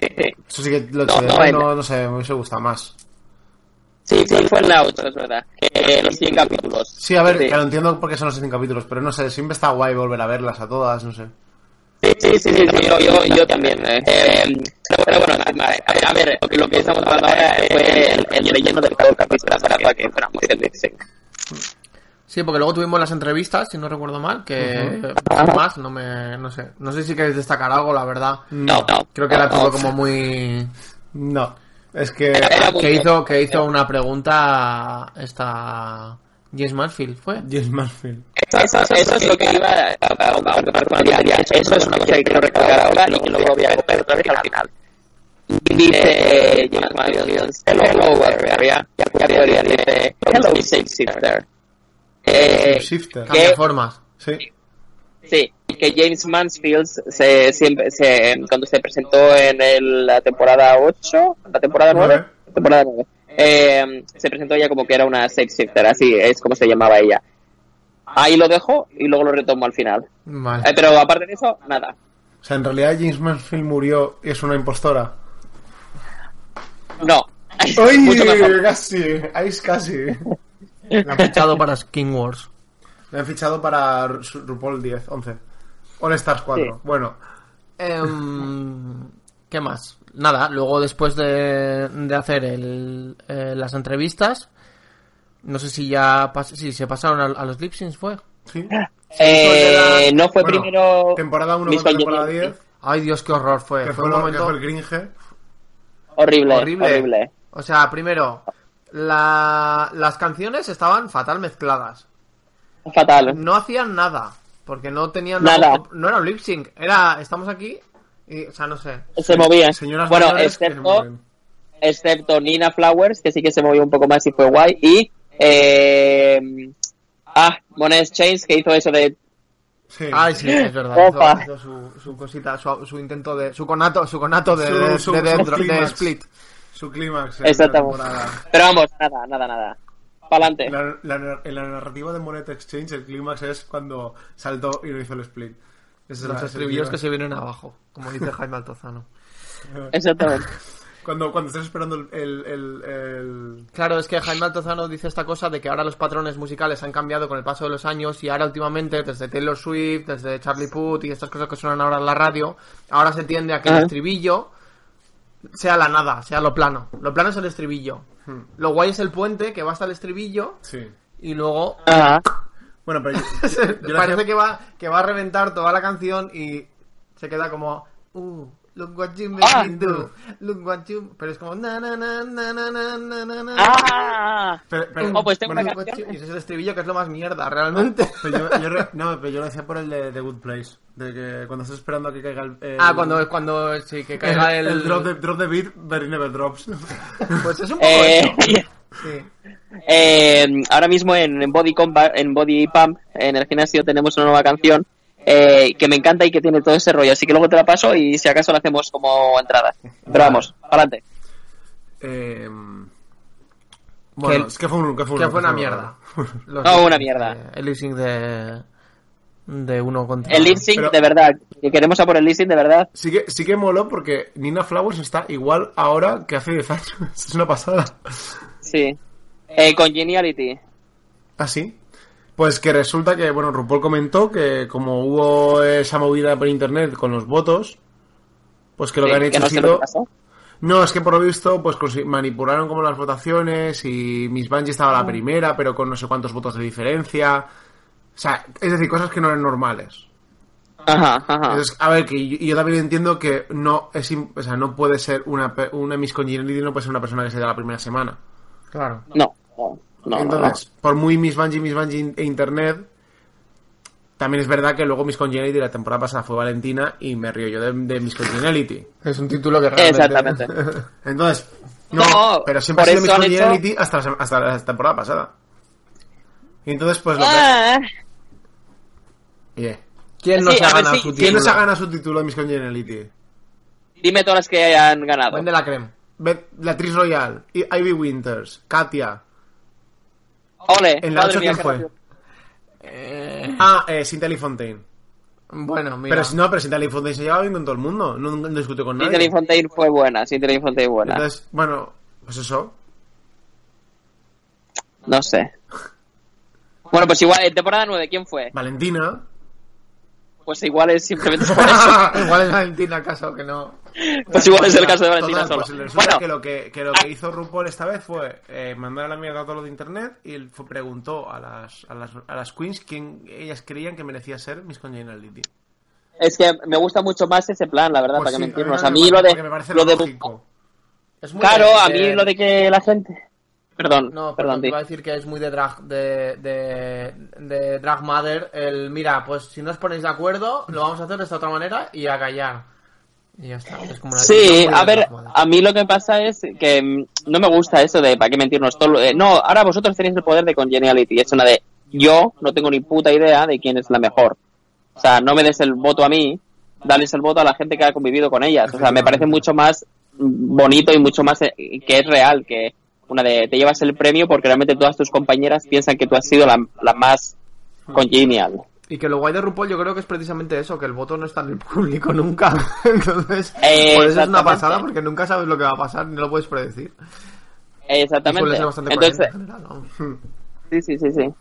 Speaker 3: sí, sí.
Speaker 2: Eso sí que lo eché
Speaker 3: No,
Speaker 2: de
Speaker 3: no,
Speaker 2: menos, no sé, me hubiese gustado más.
Speaker 3: Sí, sí, fue en la 8, es verdad. Eh, los 100 capítulos.
Speaker 2: Sí, a ver,
Speaker 3: Sí.
Speaker 2: que lo entiendo porque son los 100 capítulos, pero no sé, siempre está guay volver a verlas a todas, no sé.
Speaker 3: Sí, sí, sí, sí, sí, yo, yo, yo también. eh. Eh, pero bueno, a ver, a ver, lo que, lo que estamos hablando ahora fue el, el relleno del cada capítulo para que fuera muy del lip-sync.
Speaker 1: Sí, porque luego tuvimos las entrevistas, si no recuerdo mal, que más, no me, no sé, no sé si queréis destacar algo, la verdad.
Speaker 3: No, no.
Speaker 1: Creo que era todo
Speaker 3: no.
Speaker 1: como muy,
Speaker 2: No, es que...
Speaker 1: Que hizo, que hizo una pregunta esta James Mansfield, fue.
Speaker 2: James Mansfield.
Speaker 3: Eso, eso es lo que iba a, a, a, a- Eso es una cosa que quiero recalcar ahora y que luego voy a coger otra vez al final. Dice eh, James Mansfield, hello, area. Ya podría dice, hello, safe shifter. Eh,
Speaker 2: Shifter.
Speaker 1: Cambia
Speaker 3: ¿Qué?
Speaker 1: formas.
Speaker 2: Sí.
Speaker 3: Sí, que James Mansfield se, siempre, se, cuando se presentó en el- la temporada 8, la temporada 9,
Speaker 2: Nueve.
Speaker 3: temporada 9, eh, se presentó ella como que era una sex shifter, así es como se llamaba ella. Ahí lo dejo y luego lo retomo al final.
Speaker 1: Vale.
Speaker 3: Eh, pero aparte de eso, nada.
Speaker 2: O sea, en realidad James Mansfield murió y es una impostora.
Speaker 3: No.
Speaker 2: ¡Uy! Casi, ahí es casi.
Speaker 1: La han fichado para Skin Wars.
Speaker 2: Me han fichado para Ru- RuPaul 10, 11. All Stars 4.
Speaker 3: Sí.
Speaker 2: Bueno,
Speaker 1: Em, ¿Qué más? Nada, luego después de, de hacer el, eh, las entrevistas, no sé si ya pas- si se pasaron a, a los lip syncs fue.
Speaker 2: sí.
Speaker 3: Eh, no fue
Speaker 2: Bueno,
Speaker 3: primero.
Speaker 2: Temporada 1
Speaker 3: Miss
Speaker 2: contra temporada
Speaker 3: Congeniality.
Speaker 2: 10.
Speaker 1: Ay Dios, qué horror fue.
Speaker 2: Que
Speaker 1: Fue
Speaker 2: fue,
Speaker 1: un momento
Speaker 2: fue el Gringe.
Speaker 3: Horrible,
Speaker 1: horrible.
Speaker 3: horrible.
Speaker 1: O sea, primero, la- las canciones estaban fatal mezcladas.
Speaker 3: Fatal.
Speaker 1: No hacían nada, porque no tenían
Speaker 3: Nada.
Speaker 1: No era un lip sync, era estamos aquí y, o sea, no sé.
Speaker 3: Se movía.
Speaker 2: Señoras
Speaker 3: Bueno, excepto. excepto Nina Flowers, que sí que se movió un poco más y fue guay, y eh, ah, Monet Chains, que hizo eso de
Speaker 2: Sí.
Speaker 1: Ay, sí, es verdad.
Speaker 3: Opa.
Speaker 1: Hizo, hizo su, su cosita, su, su intento de. Su conato, su conato de,
Speaker 2: Su-
Speaker 1: de,
Speaker 2: su-
Speaker 1: de split.
Speaker 2: Su clímax.
Speaker 3: Exactamente. Pero vamos, nada, nada, nada. Pa'lante.
Speaker 2: La- la- en la narrativa de Monet Exchange, el clímax es cuando saltó y no hizo el split. Es
Speaker 1: Los
Speaker 2: la-
Speaker 1: estribillos que se vienen abajo, como dice Jaime Altozano.
Speaker 3: Exactamente.
Speaker 2: Cuando, cuando estás esperando el, el, el- el-
Speaker 1: Claro, es que Jaime Altozano dice esta cosa de que ahora los patrones musicales han cambiado con el paso de los años y ahora últimamente, desde Taylor Swift, desde Charlie Puth y estas cosas que suenan ahora en la radio, ahora se tiende a que el estribillo sea la nada, sea lo plano. Lo plano es el estribillo. Lo guay es el puente que va hasta el estribillo
Speaker 2: Sí.
Speaker 1: y luego
Speaker 3: Ajá.
Speaker 2: Bueno, pero yo, yo, yo
Speaker 1: Parece que va, que va a reventar toda la canción y se queda como... Uh, look what you made
Speaker 3: ah,
Speaker 1: me do. Look what you... Pero es como... Na, na, na, na, na, na, na. na.
Speaker 3: Ah,
Speaker 2: pero, pero,
Speaker 3: oh, pues tengo
Speaker 2: bueno,
Speaker 3: una canción.
Speaker 1: Y eso es el estribillo que es lo más mierda, realmente.
Speaker 2: Pero yo, yo, no, pero yo lo decía por el de The Good Place. De que cuando estás esperando a que caiga el, el...
Speaker 1: Ah, cuando, cuando sí, que caiga el...
Speaker 2: el, el drop, de, drop de beat, but never drops.
Speaker 1: Pues es un poco
Speaker 3: eh...
Speaker 1: eso sí
Speaker 3: eh, ahora mismo en, en Body Combat, en Body Pump, en el gimnasio tenemos una nueva canción eh, que me encanta y que tiene todo ese rollo. Así que luego te la paso y si acaso la hacemos como entrada. Pero vamos, adelante.
Speaker 2: Eh, bueno,
Speaker 1: Que-
Speaker 2: es que fue, un, que fue, un-
Speaker 1: que fue una
Speaker 2: un-
Speaker 1: mierda Los
Speaker 3: No, una mierda.
Speaker 1: el sync de de uno contra
Speaker 3: El sync,
Speaker 2: Pero-
Speaker 3: de verdad. Que queremos a por el sync, de verdad.
Speaker 2: Sí que, sí que moló porque Nina Flowers está igual ahora que hace 10 años. Es una pasada.
Speaker 3: Sí. Eh, con Geniality.
Speaker 2: ¿Ah, sí? Pues que resulta que, bueno, RuPaul comentó que como hubo esa movida por internet con los votos, pues que lo
Speaker 3: Sí,
Speaker 2: que han hecho ha sido... No, es que por lo visto, pues manipularon como las votaciones y Miss Bungie estaba
Speaker 3: Mm.
Speaker 2: la primera, pero con no sé cuántos votos de diferencia. O sea, es decir, cosas que no eran normales.
Speaker 3: Ajá, ajá.
Speaker 2: Entonces, a ver, que yo, yo también entiendo que no es, o sea, no puede ser una, una Miss Congeniality, no puede ser una persona que se da la primera semana.
Speaker 1: Claro
Speaker 3: No, no, no.
Speaker 2: Entonces, por muy Miss Bungie, Miss Bungie e Internet, también es verdad que luego Miss Congeniality la temporada pasada fue Valentina y me río yo de, de Miss Congeniality.
Speaker 1: es un título que realmente
Speaker 3: Exactamente.
Speaker 2: Entonces, no,
Speaker 3: No,
Speaker 2: pero siempre ha
Speaker 3: por
Speaker 2: sido Miss
Speaker 3: hecho-
Speaker 2: Congeniality hasta, la, hasta la temporada pasada. Y entonces, pues lo que...
Speaker 3: Ah,
Speaker 2: Yeah.
Speaker 1: quién no
Speaker 3: Sí,
Speaker 1: se
Speaker 3: a
Speaker 1: ha ganado su
Speaker 3: sí.
Speaker 2: ¿Quién no se ha
Speaker 1: título
Speaker 2: ganado su título de Miss Congeniality?
Speaker 3: dime todas las que hayan ganado.
Speaker 1: Vende la crema
Speaker 2: Bet- Beatriz Royal, Ivy Winters, Katia.
Speaker 3: Ole,
Speaker 2: ¿En la
Speaker 3: madre
Speaker 2: ocho
Speaker 3: mía,
Speaker 2: quién
Speaker 3: qué
Speaker 2: fue?
Speaker 1: Eh,
Speaker 2: Ah, eh, Cynthia Lee Fontaine.
Speaker 1: bueno mira
Speaker 2: Pero si no, pero Cynthia Lee Fontaine se llevaba bien con todo el mundo. No, no discutió con nadie.
Speaker 3: Cindy Fontaine fue buena, Cindy Fontaine buena.
Speaker 2: Entonces, bueno, pues eso.
Speaker 3: No sé. Bueno, pues igual, en temporada 9, ¿quién fue?
Speaker 2: Valentina.
Speaker 3: Pues igual es simplemente por eso.
Speaker 1: igual es Valentina acaso que no
Speaker 3: Pues igual es el caso de Valentina
Speaker 2: Total,
Speaker 3: solo.
Speaker 2: pues
Speaker 3: Bueno,
Speaker 2: que lo que, que lo que hizo RuPaul esta vez fue eh, mandar a la mierda todo lo de internet y él fue- preguntó a las, a las, a las queens quién ellas creían que merecía ser Miss Congeniality.
Speaker 3: es que me gusta mucho más ese plan, la verdad,
Speaker 2: Pues
Speaker 3: para
Speaker 2: sí,
Speaker 3: que mentirnos.
Speaker 2: me
Speaker 3: A mí lo de. Lo de
Speaker 2: lógico.
Speaker 1: es muy
Speaker 3: claro,
Speaker 1: de-
Speaker 3: a mí lo de que la gente. Perdón,
Speaker 1: No,
Speaker 3: perdón,
Speaker 1: te iba a decir que es muy de drag de, de, de drag mother el mira, pues si no os ponéis de acuerdo, lo vamos a hacer de esta otra manera y a callar. Y ya está. Es como una
Speaker 3: Sí, a ver, a mí lo que pasa es que mm, no me gusta eso de para qué mentirnos todo. eh, no, ahora vosotros tenéis el poder de congeniality. Es una de yo no tengo ni puta idea de quién es la mejor. O sea, no me des el voto a mí, dales el voto a la gente que ha convivido con ellas. O sea, me parece mucho más bonito y mucho más eh, que es real que una de te llevas el premio porque realmente todas tus compañeras piensan que tú has sido la, la más congenial.
Speaker 1: Y que lo guay de RuPaul yo creo que es precisamente eso, que el voto no está en el público nunca. Entonces,
Speaker 3: Eh,
Speaker 1: por eso es una pasada, porque nunca sabes lo que va a pasar, ni lo puedes predecir. Y
Speaker 3: Exactamente.
Speaker 1: suele ser bastante
Speaker 3: Entonces,
Speaker 1: coherente en general, ¿no?
Speaker 3: sí, sí, sí, sí.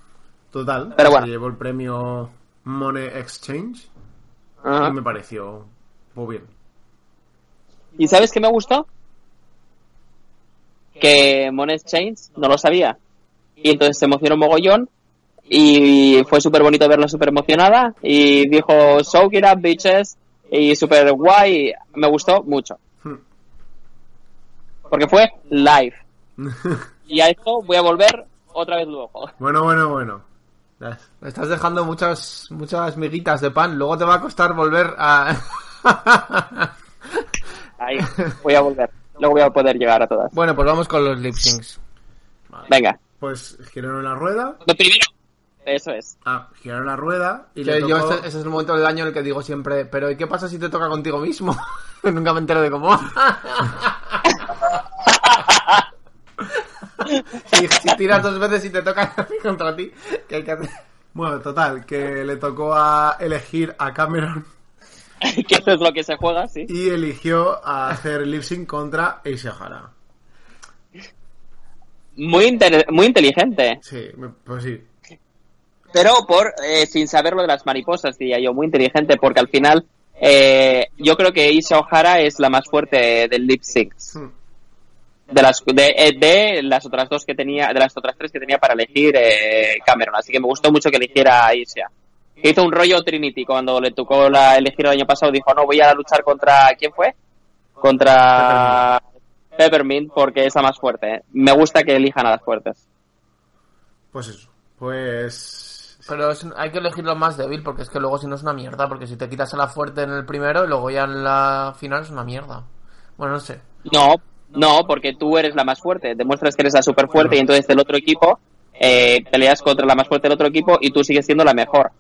Speaker 2: Total.
Speaker 3: Pero
Speaker 2: se
Speaker 3: bueno.
Speaker 2: llevó el premio Money Exchange
Speaker 3: Ajá.
Speaker 2: y me pareció muy bien.
Speaker 3: ¿Y sabes qué me gustó? Que Monet Chains no lo sabía. Y entonces se emocionó mogollón. Y fue súper bonito verla súper emocionada. Y dijo, soak it up, bitches. Y súper guay. Me gustó mucho.
Speaker 2: Hmm.
Speaker 3: Porque fue live. Y a esto voy a volver otra vez luego.
Speaker 2: bueno, bueno, bueno.
Speaker 1: Estás dejando muchas muchas miguitas de pan, luego te va a costar volver a...
Speaker 3: Ahí, voy a volver. Luego voy a poder llegar a todas.
Speaker 1: bueno, pues vamos con los lip syncs.
Speaker 3: Venga.
Speaker 2: Pues giraron la rueda.
Speaker 3: Lo primero. Eso es.
Speaker 2: Ah, giraron la rueda y
Speaker 1: Que
Speaker 2: le
Speaker 1: yo
Speaker 2: tocó...
Speaker 1: este, ese es el momento del año en el que digo siempre, pero ¿y qué pasa si te toca contigo mismo? Nunca me entero de cómo. si, si tiras dos veces y te tocan contra ti, ¿qué hay que hacer?
Speaker 2: Bueno, total, que le tocó a elegir a Cameron
Speaker 3: que eso es lo que se juega, sí.
Speaker 2: y eligió a hacer lip sync contra Ace O'Hara.
Speaker 3: Muy, muy inteligente.
Speaker 2: Sí, pues sí.
Speaker 3: Pero por eh, sin saber lo de las mariposas, diría yo, muy inteligente, porque al final eh, yo creo que Isha O'Hara es la más fuerte del lip sync.
Speaker 2: Hmm.
Speaker 3: De las, de, eh, de las otras dos que tenía, de las otras tres que tenía para elegir eh, Cameron. Así que me gustó mucho que eligiera a Isha. Hizo un rollo Trinity cuando le tocó la elegir el año pasado. Dijo, no, voy a luchar contra, ¿quién fue? Contra Peppermint, porque es la más fuerte. ¿eh? Me gusta que elijan a las fuertes.
Speaker 2: Pues eso. Pues.
Speaker 1: Pero es- hay que elegir lo más débil porque es que luego si no es una mierda. Porque si te quitas a la fuerte en el primero y luego ya en la final es una mierda. Bueno, no sé.
Speaker 3: No, no, porque tú eres la más fuerte. Demuestras que eres la super fuerte
Speaker 2: Bueno.
Speaker 3: y entonces el otro equipo eh, peleas contra la más fuerte del otro equipo y tú sigues siendo la mejor.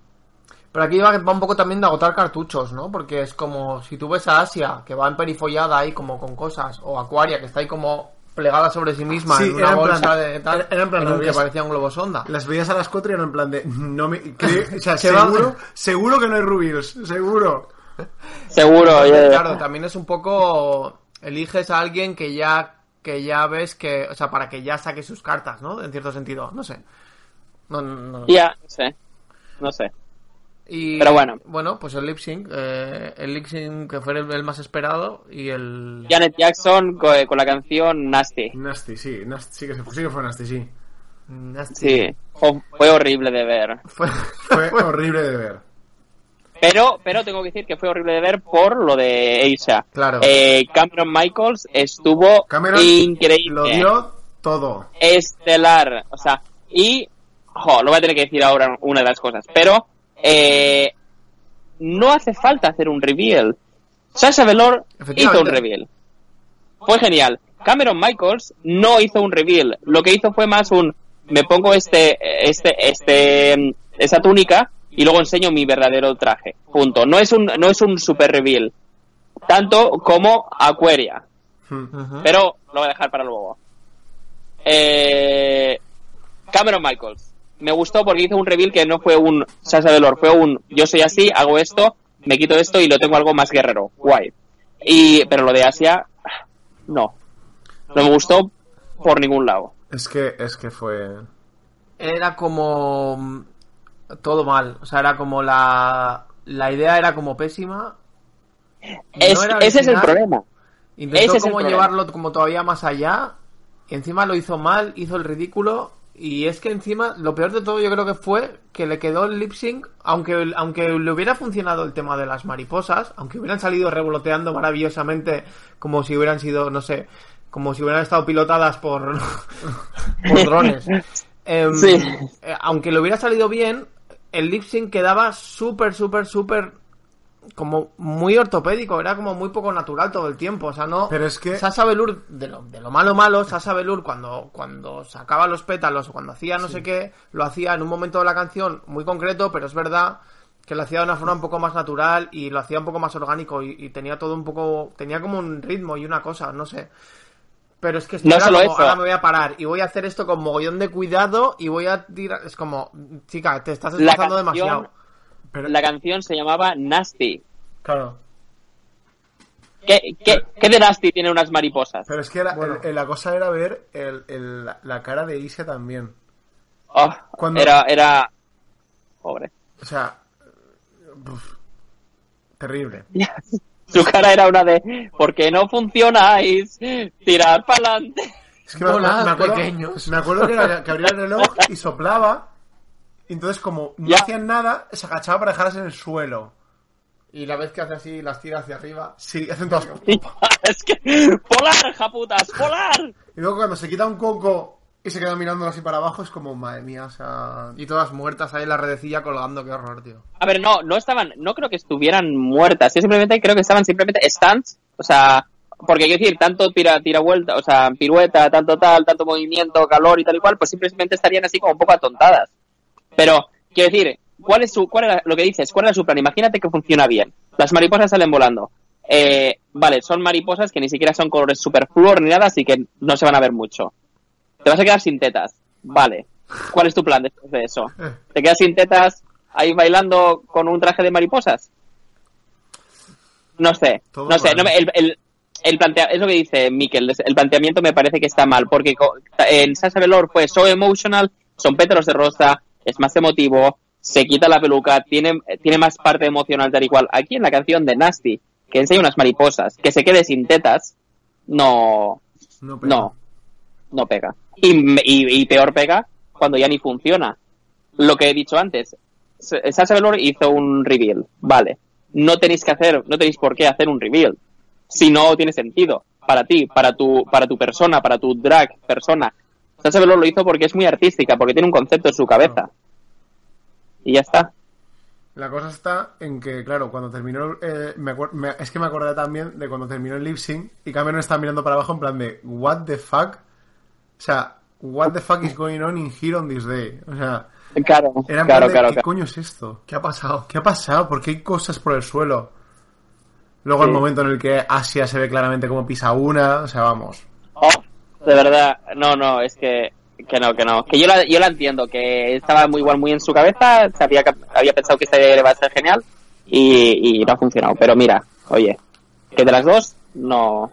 Speaker 1: Pero aquí va, va un poco también de agotar cartuchos, ¿no? Porque es como si tú ves a Asia, que va emperifollada ahí como con cosas, o Aquaria, que está ahí como plegada sobre sí misma
Speaker 2: Sí,
Speaker 1: en una
Speaker 2: era en
Speaker 1: bolsa
Speaker 2: plan-
Speaker 1: de tal,
Speaker 2: era- era en plan,
Speaker 1: un- que parecía un globo sonda.
Speaker 2: Las veías a las cuatro y eran en plan de. No me. cre- o sea,
Speaker 1: Se va-
Speaker 2: seguro, seguro que no hay rubios. Seguro.
Speaker 3: Seguro, ya-
Speaker 1: Claro, también es un poco eliges a alguien que ya que ya ves que, o sea, para que ya saque sus cartas, ¿no? En cierto sentido, no sé. No, no, no.
Speaker 3: ya, no sé. No sé.
Speaker 1: Y,
Speaker 3: Pero bueno.
Speaker 1: Bueno, pues el lip sync, eh, el lip sync que fue el, el más esperado y el...
Speaker 3: Janet Jackson co- con, la canción Nasty.
Speaker 2: Nasty, sí. Nasty, sí, que, se- sí que fue Nasty, sí.
Speaker 1: Nasty.
Speaker 3: Sí, fue, fue horrible de ver.
Speaker 1: Fue,
Speaker 2: Fue horrible de ver.
Speaker 3: Pero, pero tengo que decir que fue horrible de ver por lo de Aisha.
Speaker 1: Claro.
Speaker 3: Eh, Cameron Michaels estuvo
Speaker 2: Cameron
Speaker 3: increíble.
Speaker 2: Lo dio todo.
Speaker 3: estelar. O sea, y. Jo, lo voy a tener que decir ahora una de las cosas. Pero. Eh, no hace falta hacer un reveal. Sasha Velour hizo un reveal. Fue genial. Cameron Michaels no hizo un reveal. Lo que hizo fue más un. Me pongo este. Este. Este. Esa túnica. Y luego enseño mi verdadero traje. Punto. No es un, no es un super reveal. Tanto como Aquaria.
Speaker 2: Hmm.
Speaker 3: Pero lo voy a dejar para luego. Eh, Cameron Michaels. Me gustó porque hizo un reveal que no fue un Sasha Velour, fue un yo soy así, hago esto, me quito esto y lo tengo algo más guerrero. Guay. Y, pero lo de Asia, no. No me gustó por ningún lado.
Speaker 2: Es que, es que fue.
Speaker 1: Era como... mm, Todo mal, o sea, era como la... La idea era como pésima.
Speaker 3: Es-
Speaker 1: No era
Speaker 3: ese es el problema.
Speaker 1: Intentó
Speaker 3: Ese es el
Speaker 1: como
Speaker 3: problema.
Speaker 1: llevarlo como todavía más allá. Y encima lo hizo mal, hizo el ridículo. Y es que encima, lo peor de todo yo creo que fue que le quedó el lip sync, aunque, aunque le hubiera funcionado el tema de las mariposas, aunque hubieran salido revoloteando maravillosamente como si hubieran sido, no sé, como si hubieran estado pilotadas por, por drones. Em,
Speaker 3: Sí.
Speaker 1: eh, aunque le hubiera salido bien, el lip sync quedaba súper, súper, súper como muy ortopédico, era como muy poco natural todo el tiempo, o sea, no...
Speaker 2: Pero es que-
Speaker 1: Sasha Velour, de lo, de lo malo malo, Sasha Velour cuando, cuando sacaba los pétalos o cuando hacía no sé qué, lo hacía en un momento de la canción muy concreto, pero es verdad que lo hacía de una forma un poco más natural y lo hacía un poco más orgánico y, y tenía todo un poco... tenía como un ritmo y una cosa, no sé. Pero es que esto
Speaker 3: No
Speaker 1: era
Speaker 3: solo
Speaker 1: como,
Speaker 3: eso.
Speaker 1: ahora me voy a parar y voy a hacer esto con mogollón de cuidado y voy a tirar... Es como, chica, te estás esforzando demasiado.
Speaker 2: Pero,
Speaker 3: La canción se llamaba Nasty.
Speaker 1: Claro.
Speaker 3: ¿Qué, qué, qué de Nasty tiene unas mariposas?
Speaker 2: pero es que era-
Speaker 1: Bueno.
Speaker 2: el- el- la cosa era ver el, el- la, cara de Isha también.
Speaker 3: Oh,
Speaker 2: Cuando-
Speaker 3: Era, era... Pobre.
Speaker 2: O sea. uf, terrible.
Speaker 3: Su cara era una de ¿Por qué no funcionáis? Tirar para adelante.
Speaker 2: Es que me,
Speaker 1: Volad,
Speaker 2: me acuerdo,
Speaker 1: pequeños.
Speaker 2: me acuerdo que, era que abría el reloj y soplaba. Y entonces, como no
Speaker 3: Ya.
Speaker 2: hacían nada, se agachaba para dejarlas en el suelo.
Speaker 1: Y la vez que hace así, las tira hacia arriba.
Speaker 2: Sí, hacen todas.
Speaker 3: es que polar, japutas, polar.
Speaker 2: Y luego cuando se quita un coco y se queda mirándolo así para abajo, es como, madre mía, o sea.
Speaker 1: Y todas muertas ahí en la redecilla colgando, qué horror, tío.
Speaker 3: A ver, no, no estaban, no creo que estuvieran muertas. Yo simplemente creo que estaban simplemente stands, o sea, porque quiero decir, tanto tira, tira vuelta, o sea, pirueta, tanto tal, tanto movimiento, calor y tal y cual, pues simplemente estarían así como un poco atontadas. Pero, quiero decir, ¿cuál es su, cuál era lo que dices? ¿Cuál era su plan? Imagínate que funciona bien. Las mariposas salen volando. Eh, vale, son mariposas que ni siquiera son colores super flúor ni nada, así que no se van a ver mucho. te vas a quedar sin tetas. Vale. ¿Cuál es tu plan después de eso? ¿Te quedas sin tetas ahí bailando con un traje de mariposas? No sé,
Speaker 2: Todo
Speaker 3: no sé, no el, el, el plantea- es lo que dice Mikel, el planteamiento me parece que está mal, porque en Sasha Velour fue so emotional, son pétalos de rosa, es más emotivo, se quita la peluca, tiene, tiene más parte emocional tal y cual. Aquí en la canción de Nasty, que enseña unas mariposas, que se quede sin tetas, no,
Speaker 2: No, pega.
Speaker 3: no, no pega. Y, y, y peor pega cuando ya ni funciona. Lo que he dicho antes, Sasha Velour hizo un reveal, vale. No tenéis que hacer, no tenéis por qué hacer un reveal. Si no tiene sentido para ti, para tu, para tu persona, para tu drag persona. Sasha Velour lo hizo porque es muy artística, porque tiene un concepto en su cabeza. Y ya está.
Speaker 2: La cosa está en que, claro, cuando terminó. eh, me me- es que me acordé también de cuando terminó el lip sync y Cameron está mirando para abajo en plan de, ¿What the fuck? O sea, ¿What the fuck is going on in here on this day? O sea,
Speaker 3: Claro,
Speaker 2: era
Speaker 3: claro,
Speaker 2: de,
Speaker 3: claro,
Speaker 2: ¿qué
Speaker 3: claro.
Speaker 2: coño es esto? ¿Qué ha pasado? ¿Qué ha pasado? ¿Por qué hay cosas por el suelo? Luego el momento en el que Asia se ve claramente como pisa una, o sea, vamos.
Speaker 3: De verdad, no, no, es que, que no, que no. Que yo la, yo la entiendo, que estaba muy igual muy en su cabeza, sabía había pensado que este iba a ser genial y, y no ha funcionado. Pero mira, oye, que de las dos, no.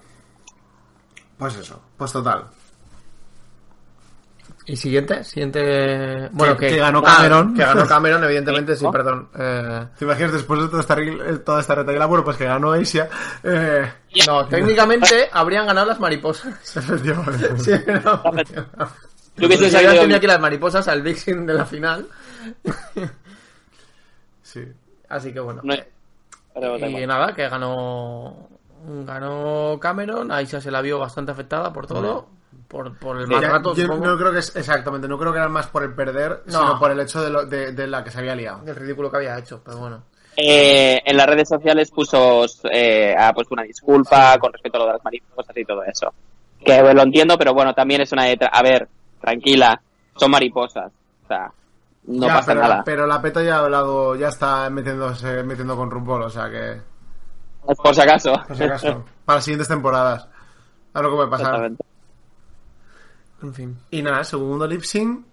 Speaker 2: Pues eso, pues total.
Speaker 1: ¿Y siguiente? Siguiente... Bueno,
Speaker 2: Que-
Speaker 1: que,
Speaker 2: que ganó
Speaker 1: Ah,
Speaker 2: Cameron.
Speaker 1: que ganó Cameron, evidentemente, sí,
Speaker 3: ¿No?
Speaker 1: perdón. Eh,
Speaker 2: ¿Te imaginas después de toda esta, regla- toda esta retaila? Bueno, pues que ganó Asia. Eh,
Speaker 1: no, técnicamente habrían ganado las mariposas.
Speaker 2: efectivamente.
Speaker 1: Sí, no.
Speaker 3: Yo
Speaker 1: hubieran tenido aquí las mariposas al Dixon de la final.
Speaker 2: Sí.
Speaker 1: Así que bueno.
Speaker 3: no
Speaker 1: y nada, que ganó ganó Cameron, Aisha se la vio bastante afectada por todo, por, por el mal rato,
Speaker 2: yo
Speaker 1: supongo,
Speaker 2: no creo que es exactamente, no creo que era más por el perder,
Speaker 1: No.
Speaker 2: sino por el hecho de, lo- de, de la que se había liado.
Speaker 1: del ridículo que había hecho, pero bueno.
Speaker 3: Eh, en las redes sociales puso, eh, ha puesto una disculpa con respecto a lo de las mariposas y todo eso. Que bueno, lo entiendo, pero bueno, también es una de... A ver, tranquila, son mariposas. O sea, no
Speaker 2: Ya,
Speaker 3: pasa
Speaker 2: pero,
Speaker 3: nada.
Speaker 2: Pero la peta ya ha hablado, ya está metiéndose, metiendo con RuPaul, o sea que,
Speaker 3: Por si acaso.
Speaker 2: por si acaso, para las siguientes temporadas. A lo que puede pasar.
Speaker 1: En fin.
Speaker 2: Y nada, segundo lip sync,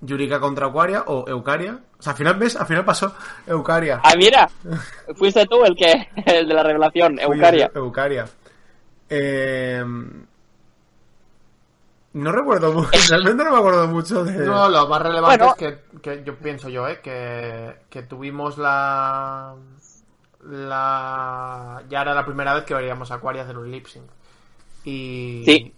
Speaker 2: Yurika contra Aquaria o Eucaria. O sea, al final ves, al final pasó Eucaria.
Speaker 3: Ah, mira, fuiste tú el que, el de la revelación, Eucaria.
Speaker 2: yo, Eucaria. Eh, no recuerdo mucho, realmente no me acuerdo mucho de...
Speaker 1: No, lo más relevante
Speaker 3: Bueno.
Speaker 1: es que, que yo pienso yo, ¿eh? Que, que tuvimos la... la... Ya era la primera vez que veríamos a Aquaria hacer un lip sync. Y...
Speaker 3: Sí.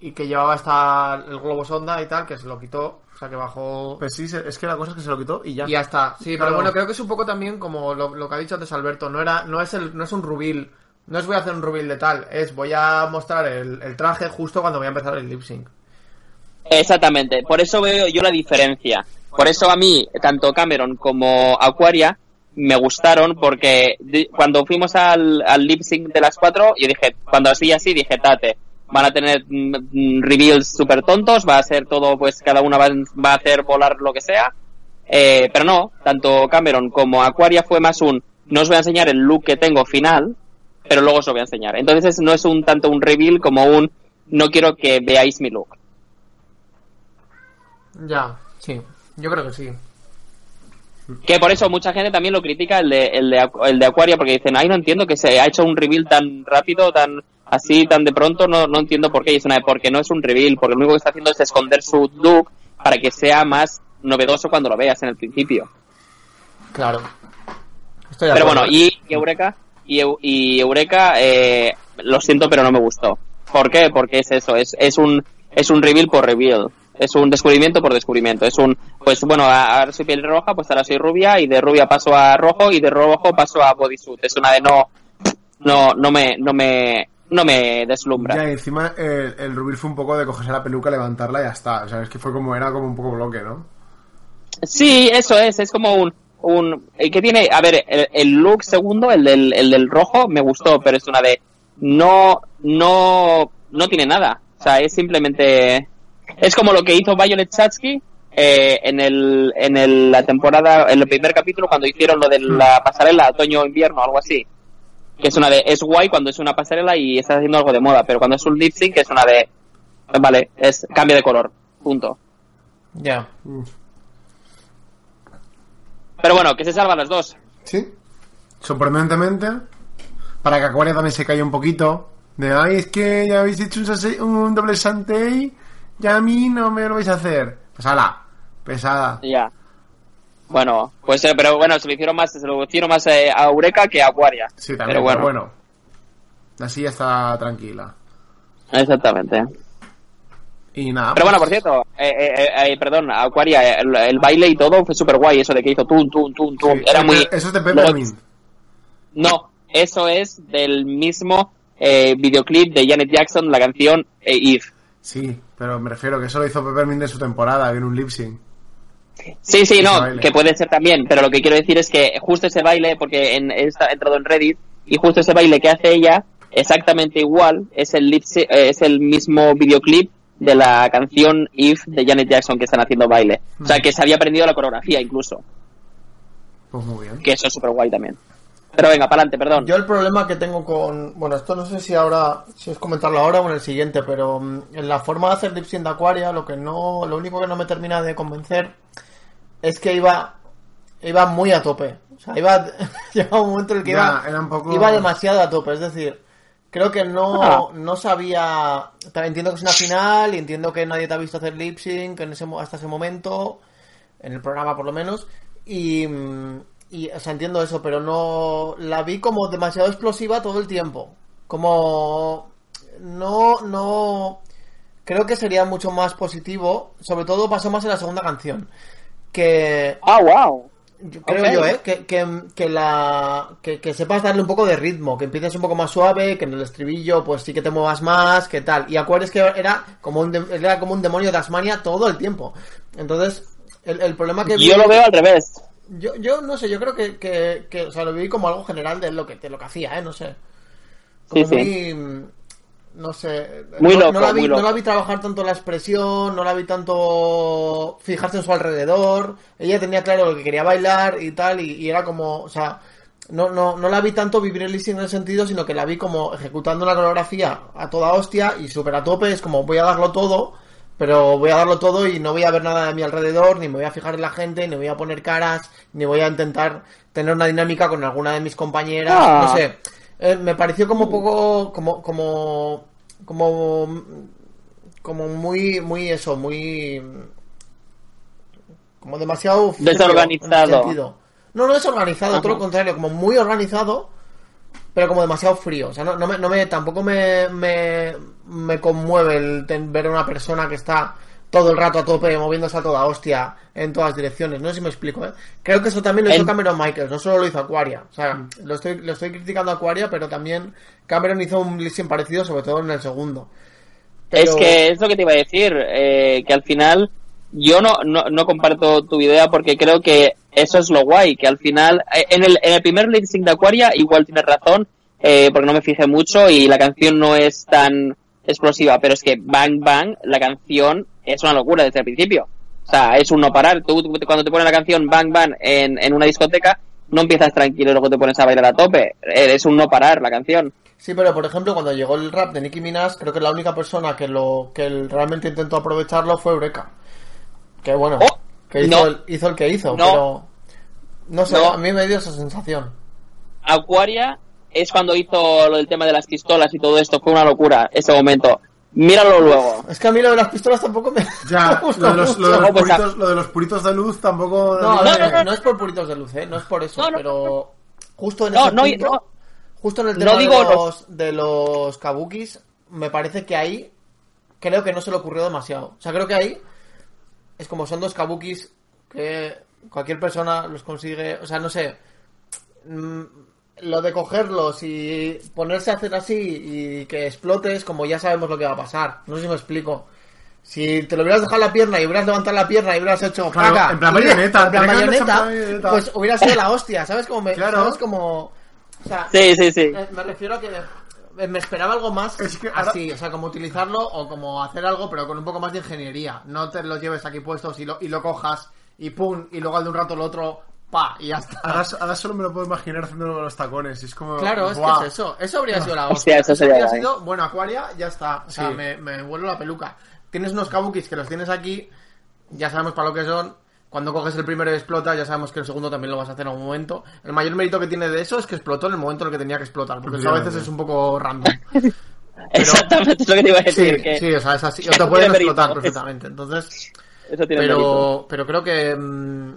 Speaker 1: Y que llevaba hasta el globo sonda y tal, que se lo quitó. O sea, que bajó...
Speaker 2: Pues sí, es que la cosa es que se lo quitó y ya.
Speaker 1: Y ya está. Sí,
Speaker 2: Claro.
Speaker 1: pero bueno, creo que es un poco también como lo, lo que ha dicho antes Alberto. No era, no es el, no es un rubil. No es voy a hacer un rubil de tal. Es voy a mostrar el, el traje justo cuando voy a empezar el lip sync.
Speaker 3: Exactamente, por eso veo yo la diferencia. Por eso a mí, tanto Cameron como Aquaria me gustaron porque cuando fuimos al, al lip sync de las cuatro, yo dije, cuando así así, dije, tate, van a tener mm, mm, reveals súper tontos, va a ser todo, pues cada una va, va a hacer volar lo que sea. Eh, pero no, tanto Cameron como Aquaria fue más un, no os voy a enseñar el look que tengo final, pero luego os lo voy a enseñar. Entonces no es un tanto un reveal como un, no quiero que veáis mi look.
Speaker 1: Ya, sí. Yo creo que sí.
Speaker 3: Que por eso mucha gente también lo critica el de, el de, el de Aquaria, porque dicen, ay, no entiendo que se ha hecho un reveal tan rápido, tan así, tan de pronto, no, no entiendo por qué. Y es una de, porque no es un reveal, porque lo único que está haciendo es esconder su look para que sea más novedoso cuando lo veas en el principio.
Speaker 1: Claro. Estoy
Speaker 3: Pero bueno, y, y Eureka, y, y Eureka, eh, lo siento, pero no me gustó. ¿Por qué? Porque es eso, es, es un, es un reveal por reveal. Es un descubrimiento por descubrimiento. Es un, pues bueno, ahora soy piel roja, pues ahora soy rubia, y de rubia paso a rojo, y de rojo paso a bodysuit. Es una de no, no, no me, no me, no me deslumbra.
Speaker 2: Ya, y encima el, el Rubir fue un poco de cogerse la peluca, levantarla y ya está. O sea, es que fue como, era como un poco bloque, ¿no?
Speaker 3: Sí, eso es, es como un, un, que tiene, a ver, el, el look segundo, el del, el del rojo, me gustó, pero es una de, no, no, no tiene nada. O sea, es simplemente, es como lo que hizo Violet Chachki, eh, en el, en el, la temporada, en el primer capítulo cuando hicieron lo de la pasarela otoño-invierno, algo así. Que es una de, es guay cuando es una pasarela y estás haciendo algo de moda, pero cuando es un lip sync es una de, vale, es cambio de color, punto.
Speaker 1: Ya.
Speaker 3: Pero bueno, que se salvan las dos.
Speaker 2: Sí. Sorprendentemente. Para que Aquaria también se caiga un poquito. De, ay, es que ya habéis hecho un, un doble Santei. Ya a mí no me lo vais a hacer. Pues ala, pesada.
Speaker 3: Ya. Bueno, pues eh, pero bueno, se lo hicieron más, se lo hicieron más eh, a Eureka que a Aquaria.
Speaker 2: Sí, también,
Speaker 3: Pero bueno,
Speaker 2: bueno. Así ya está tranquila.
Speaker 3: exactamente.
Speaker 2: Y nada.
Speaker 3: Pero bueno,
Speaker 2: pues,
Speaker 3: por cierto, eh, eh, eh, perdón, Aquaria, el, el baile y todo fue súper guay, eso de que hizo tum, tum, tum, tum.
Speaker 2: sí,
Speaker 3: Era muy...
Speaker 2: de- Eso es de Peppermint.
Speaker 3: No, eso es del mismo eh, videoclip de Janet Jackson, la canción eh, Eve.
Speaker 2: Sí, pero me refiero que eso lo hizo Peppermint en su temporada, en un lip sync.
Speaker 3: Sí, sí, no,
Speaker 2: baile.
Speaker 3: que puede ser también, pero lo que quiero decir es que justo ese baile, porque en, he entrado en Reddit, y justo ese baile que hace ella, exactamente igual, es el, lip eh, es el mismo videoclip de la canción Eve de Janet Jackson que están haciendo baile. O sea, que se había aprendido la coreografía incluso,
Speaker 2: Pues muy bien.
Speaker 3: que eso es súper guay también. Pero venga, para adelante, perdón.
Speaker 1: Yo el problema que tengo con... Bueno, esto no sé si ahora... Si es comentarlo ahora o en el siguiente, pero mm, en la forma de hacer lip sync de Aquaria, lo que no... Lo único que no me termina de convencer es que iba... Iba muy a tope. O sea, iba... Llegaba un momento en el que
Speaker 2: Ya,
Speaker 1: iba...
Speaker 2: era un poco-
Speaker 1: Iba demasiado a tope, es decir... Creo que no,
Speaker 3: Ah.
Speaker 1: no sabía... También entiendo que es una final y entiendo que nadie te ha visto hacer lip sync en ese, mo- hasta ese momento, en el programa por lo menos, y, mm, y o sea, entiendo eso, pero no la vi como demasiado explosiva todo el tiempo. Como no, no creo que sería mucho más positivo, sobre todo pasó más en la segunda canción. Que
Speaker 3: Ah, wow.
Speaker 1: yo- creo yo, ¿eh? Que, que, que la, que, que sepas darle un poco de ritmo, que empieces un poco más suave, que en el estribillo pues sí que te muevas más, que tal. Y Aquarius que era como un, de- era como un demonio de Tasmania todo el tiempo. Entonces, el, el problema que vi-
Speaker 3: Yo lo veo al revés.
Speaker 1: yo, yo no sé, yo creo que, que, que, o sea, lo vi como algo general de lo que, de lo que hacía, ¿eh? No sé. Como
Speaker 3: Sí, sí.
Speaker 1: muy... No sé.
Speaker 3: Muy
Speaker 1: no,
Speaker 3: loco,
Speaker 1: no la vi,
Speaker 3: muy loco.
Speaker 1: no la vi trabajar tanto la expresión, no la vi tanto fijarse en su alrededor. Ella tenía claro lo que quería bailar y tal, y, y era como, o sea, no, no, no la vi tanto vivir el listing en el sentido, sino que la vi como ejecutando una coreografía a toda hostia y súper a tope. Es como voy a darlo todo, pero voy a darlo todo y no voy a ver nada de mi alrededor, ni me voy a fijar en la gente, ni voy a poner caras, ni voy a intentar tener una dinámica con alguna de mis compañeras.
Speaker 3: Ah.
Speaker 1: No sé. Eh, me pareció como poco, como, como, como, como muy, muy eso, muy, como demasiado frío,
Speaker 3: Desorganizado.
Speaker 1: No, no desorganizado,
Speaker 3: Ajá.
Speaker 1: todo lo contrario, como muy organizado, pero como demasiado frío. O sea, no, no me, no me, tampoco me, me, me conmueve el ten- ver a una persona que está todo el rato a tope, moviéndose a toda hostia en todas direcciones. No sé si me explico, ¿eh? Creo que eso también lo hizo
Speaker 3: El-
Speaker 1: Cameron Michaels, no solo lo hizo Aquaria. O sea, lo estoy, lo estoy criticando a Aquaria, pero también Cameron hizo un listing parecido, sobre todo en el segundo. Pero-
Speaker 3: Es que es lo que te iba a decir, eh, que al final yo no, no, no comparto tu idea porque creo que eso es lo guay, que al final, eh, en el, en el primer sync de Aquaria igual tienes razón, eh, porque no me fijé mucho y la canción no es tan explosiva, pero es que Bang Bang, la canción es una locura desde el principio. O sea, es un no parar. Tú, tú- cuando te pones la canción Bang Bang en, en una discoteca, no empiezas tranquilo y luego te pones a bailar a tope. Eh, Es un no parar la canción.
Speaker 1: Sí, pero por ejemplo, cuando llegó el rap de Nicki Minaj, creo que la única persona que lo que realmente intentó aprovecharlo fue Eureka. Que bueno,
Speaker 3: Oh,
Speaker 1: que hizo,
Speaker 3: no.
Speaker 1: el, hizo el que hizo,
Speaker 3: No.
Speaker 1: pero no sé,
Speaker 3: No.
Speaker 1: a mí me dio esa sensación.
Speaker 3: Aquaria es cuando hizo lo del tema de las pistolas y todo esto, fue una locura ese momento. Míralo luego.
Speaker 1: Es que a mí lo de las pistolas tampoco me,
Speaker 2: Ya,
Speaker 1: me
Speaker 2: lo de, los, lo, de
Speaker 1: mucho.
Speaker 2: los
Speaker 3: No,
Speaker 2: puritos, lo de los puritos de luz tampoco...
Speaker 1: No,
Speaker 3: No, no, no.
Speaker 1: no es por puritos de luz, ¿eh? No es por eso,
Speaker 3: No, no,
Speaker 1: pero justo en
Speaker 3: No,
Speaker 1: ese
Speaker 3: no,
Speaker 1: punto,
Speaker 3: no.
Speaker 1: justo en el
Speaker 3: No
Speaker 1: tema
Speaker 3: digo
Speaker 1: de,
Speaker 3: los-
Speaker 1: los, de los kabukis, me parece que ahí creo que no se le ocurrió demasiado. O sea, creo que ahí es como son dos kabukis que cualquier persona los consigue, o sea, no sé, mm, lo de cogerlos y ponerse a hacer así y que explotes, como ya sabemos lo que va a pasar. No sé si me explico. Si te lo hubieras dejado la pierna y hubieras levantado la pierna y hubieras hecho
Speaker 2: Claro,
Speaker 1: ¡paca!
Speaker 2: en plan marioneta,
Speaker 1: en plan marioneta. pues hubiera sido la hostia, ¿sabes? Como me,
Speaker 2: Claro.
Speaker 1: ¿sabes? Como, o sea,
Speaker 3: Sí, sí, sí.
Speaker 1: eh, me refiero a que me- me esperaba algo más
Speaker 2: Es que ahora-
Speaker 1: así, o sea, como utilizarlo o como hacer algo, pero con un poco más de ingeniería. No te lo lleves aquí puestos y lo, y lo cojas y pum, y luego al de un rato lo otro pa, y ya está.
Speaker 2: Ahora, ahora solo me lo puedo imaginar haciéndolo con los tacones. y Es como.
Speaker 1: Claro, es
Speaker 2: ¡buah!
Speaker 1: que es eso. Eso habría sido la
Speaker 3: Hostia,
Speaker 1: hostia.
Speaker 3: eso sería
Speaker 1: habría sido, bueno, Aquaria, ya está. O sea,
Speaker 2: Sí.
Speaker 1: me, me vuelvo la peluca. Tienes unos kabukis que los tienes aquí, ya sabemos para lo que son. Cuando coges el primero y explota, ya sabemos que el segundo también lo vas a hacer en algún momento. El mayor mérito que tiene de eso es que explotó en el momento en el que tenía que explotar, porque eso a veces es un poco random.
Speaker 3: Exactamente, es lo que te iba a decir.
Speaker 1: Sí,
Speaker 3: que
Speaker 1: sí, o sea, es así. O
Speaker 3: Eso
Speaker 1: te pueden explotar
Speaker 3: mérito.
Speaker 1: perfectamente. Entonces,
Speaker 3: Eso tiene mérito.
Speaker 1: pero, pero creo que, mm,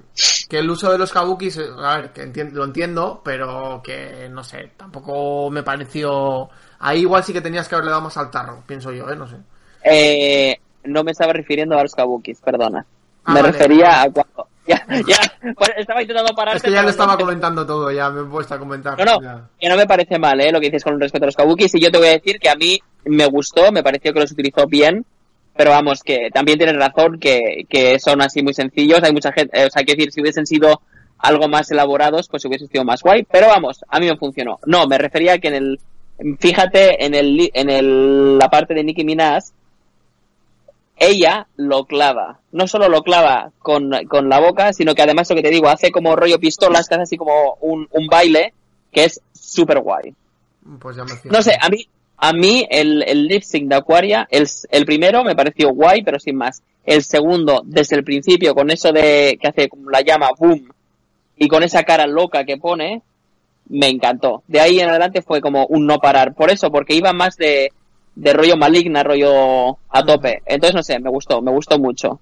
Speaker 1: que el uso de los kabukis, a ver, que enti- lo entiendo, pero que no sé, tampoco me pareció. Ahí igual sí que tenías que haberle dado más al tarro, pienso yo, ¿eh? No sé.
Speaker 3: Eh, no me estaba refiriendo a los kabukis, perdona.
Speaker 1: Ah,
Speaker 3: me
Speaker 1: vale.
Speaker 3: refería a cuando... Ya, ya, pues estaba intentando parar.
Speaker 1: Es que ya le estaba comentando todo, ya me he puesto a comentar.
Speaker 3: No, no,
Speaker 1: Ya.
Speaker 3: que no me parece mal, ¿eh? Lo que dices con respecto a los kabukis. Y yo te voy a decir que a mí me gustó, me pareció que los utilizó bien. Pero vamos, que también tienes razón que, que son así muy sencillos. Hay mucha gente, eh, o sea, hay que decir, si hubiesen sido algo más elaborados, pues hubiese sido más guay. Pero vamos, a mí me funcionó. No, me refería a que en el, fíjate en el, en el, la parte de Nicki Minaj, ella lo clava. No solo lo clava con, con la boca, sino que además lo que te digo, hace como rollo pistolas, que hace así como un, un baile, que es súper guay.
Speaker 1: Pues ya me.
Speaker 3: No sé, a mí, a mí el, el lip sync de Aquaria, el, el primero me pareció guay, pero sin más. El segundo, desde el principio, con eso de que hace como la llama boom, y con esa cara loca que pone, me encantó. De ahí en adelante fue como un no parar. Por eso, porque iba más de, de rollo maligna, rollo a tope. Entonces, no sé, me gustó, me gustó mucho.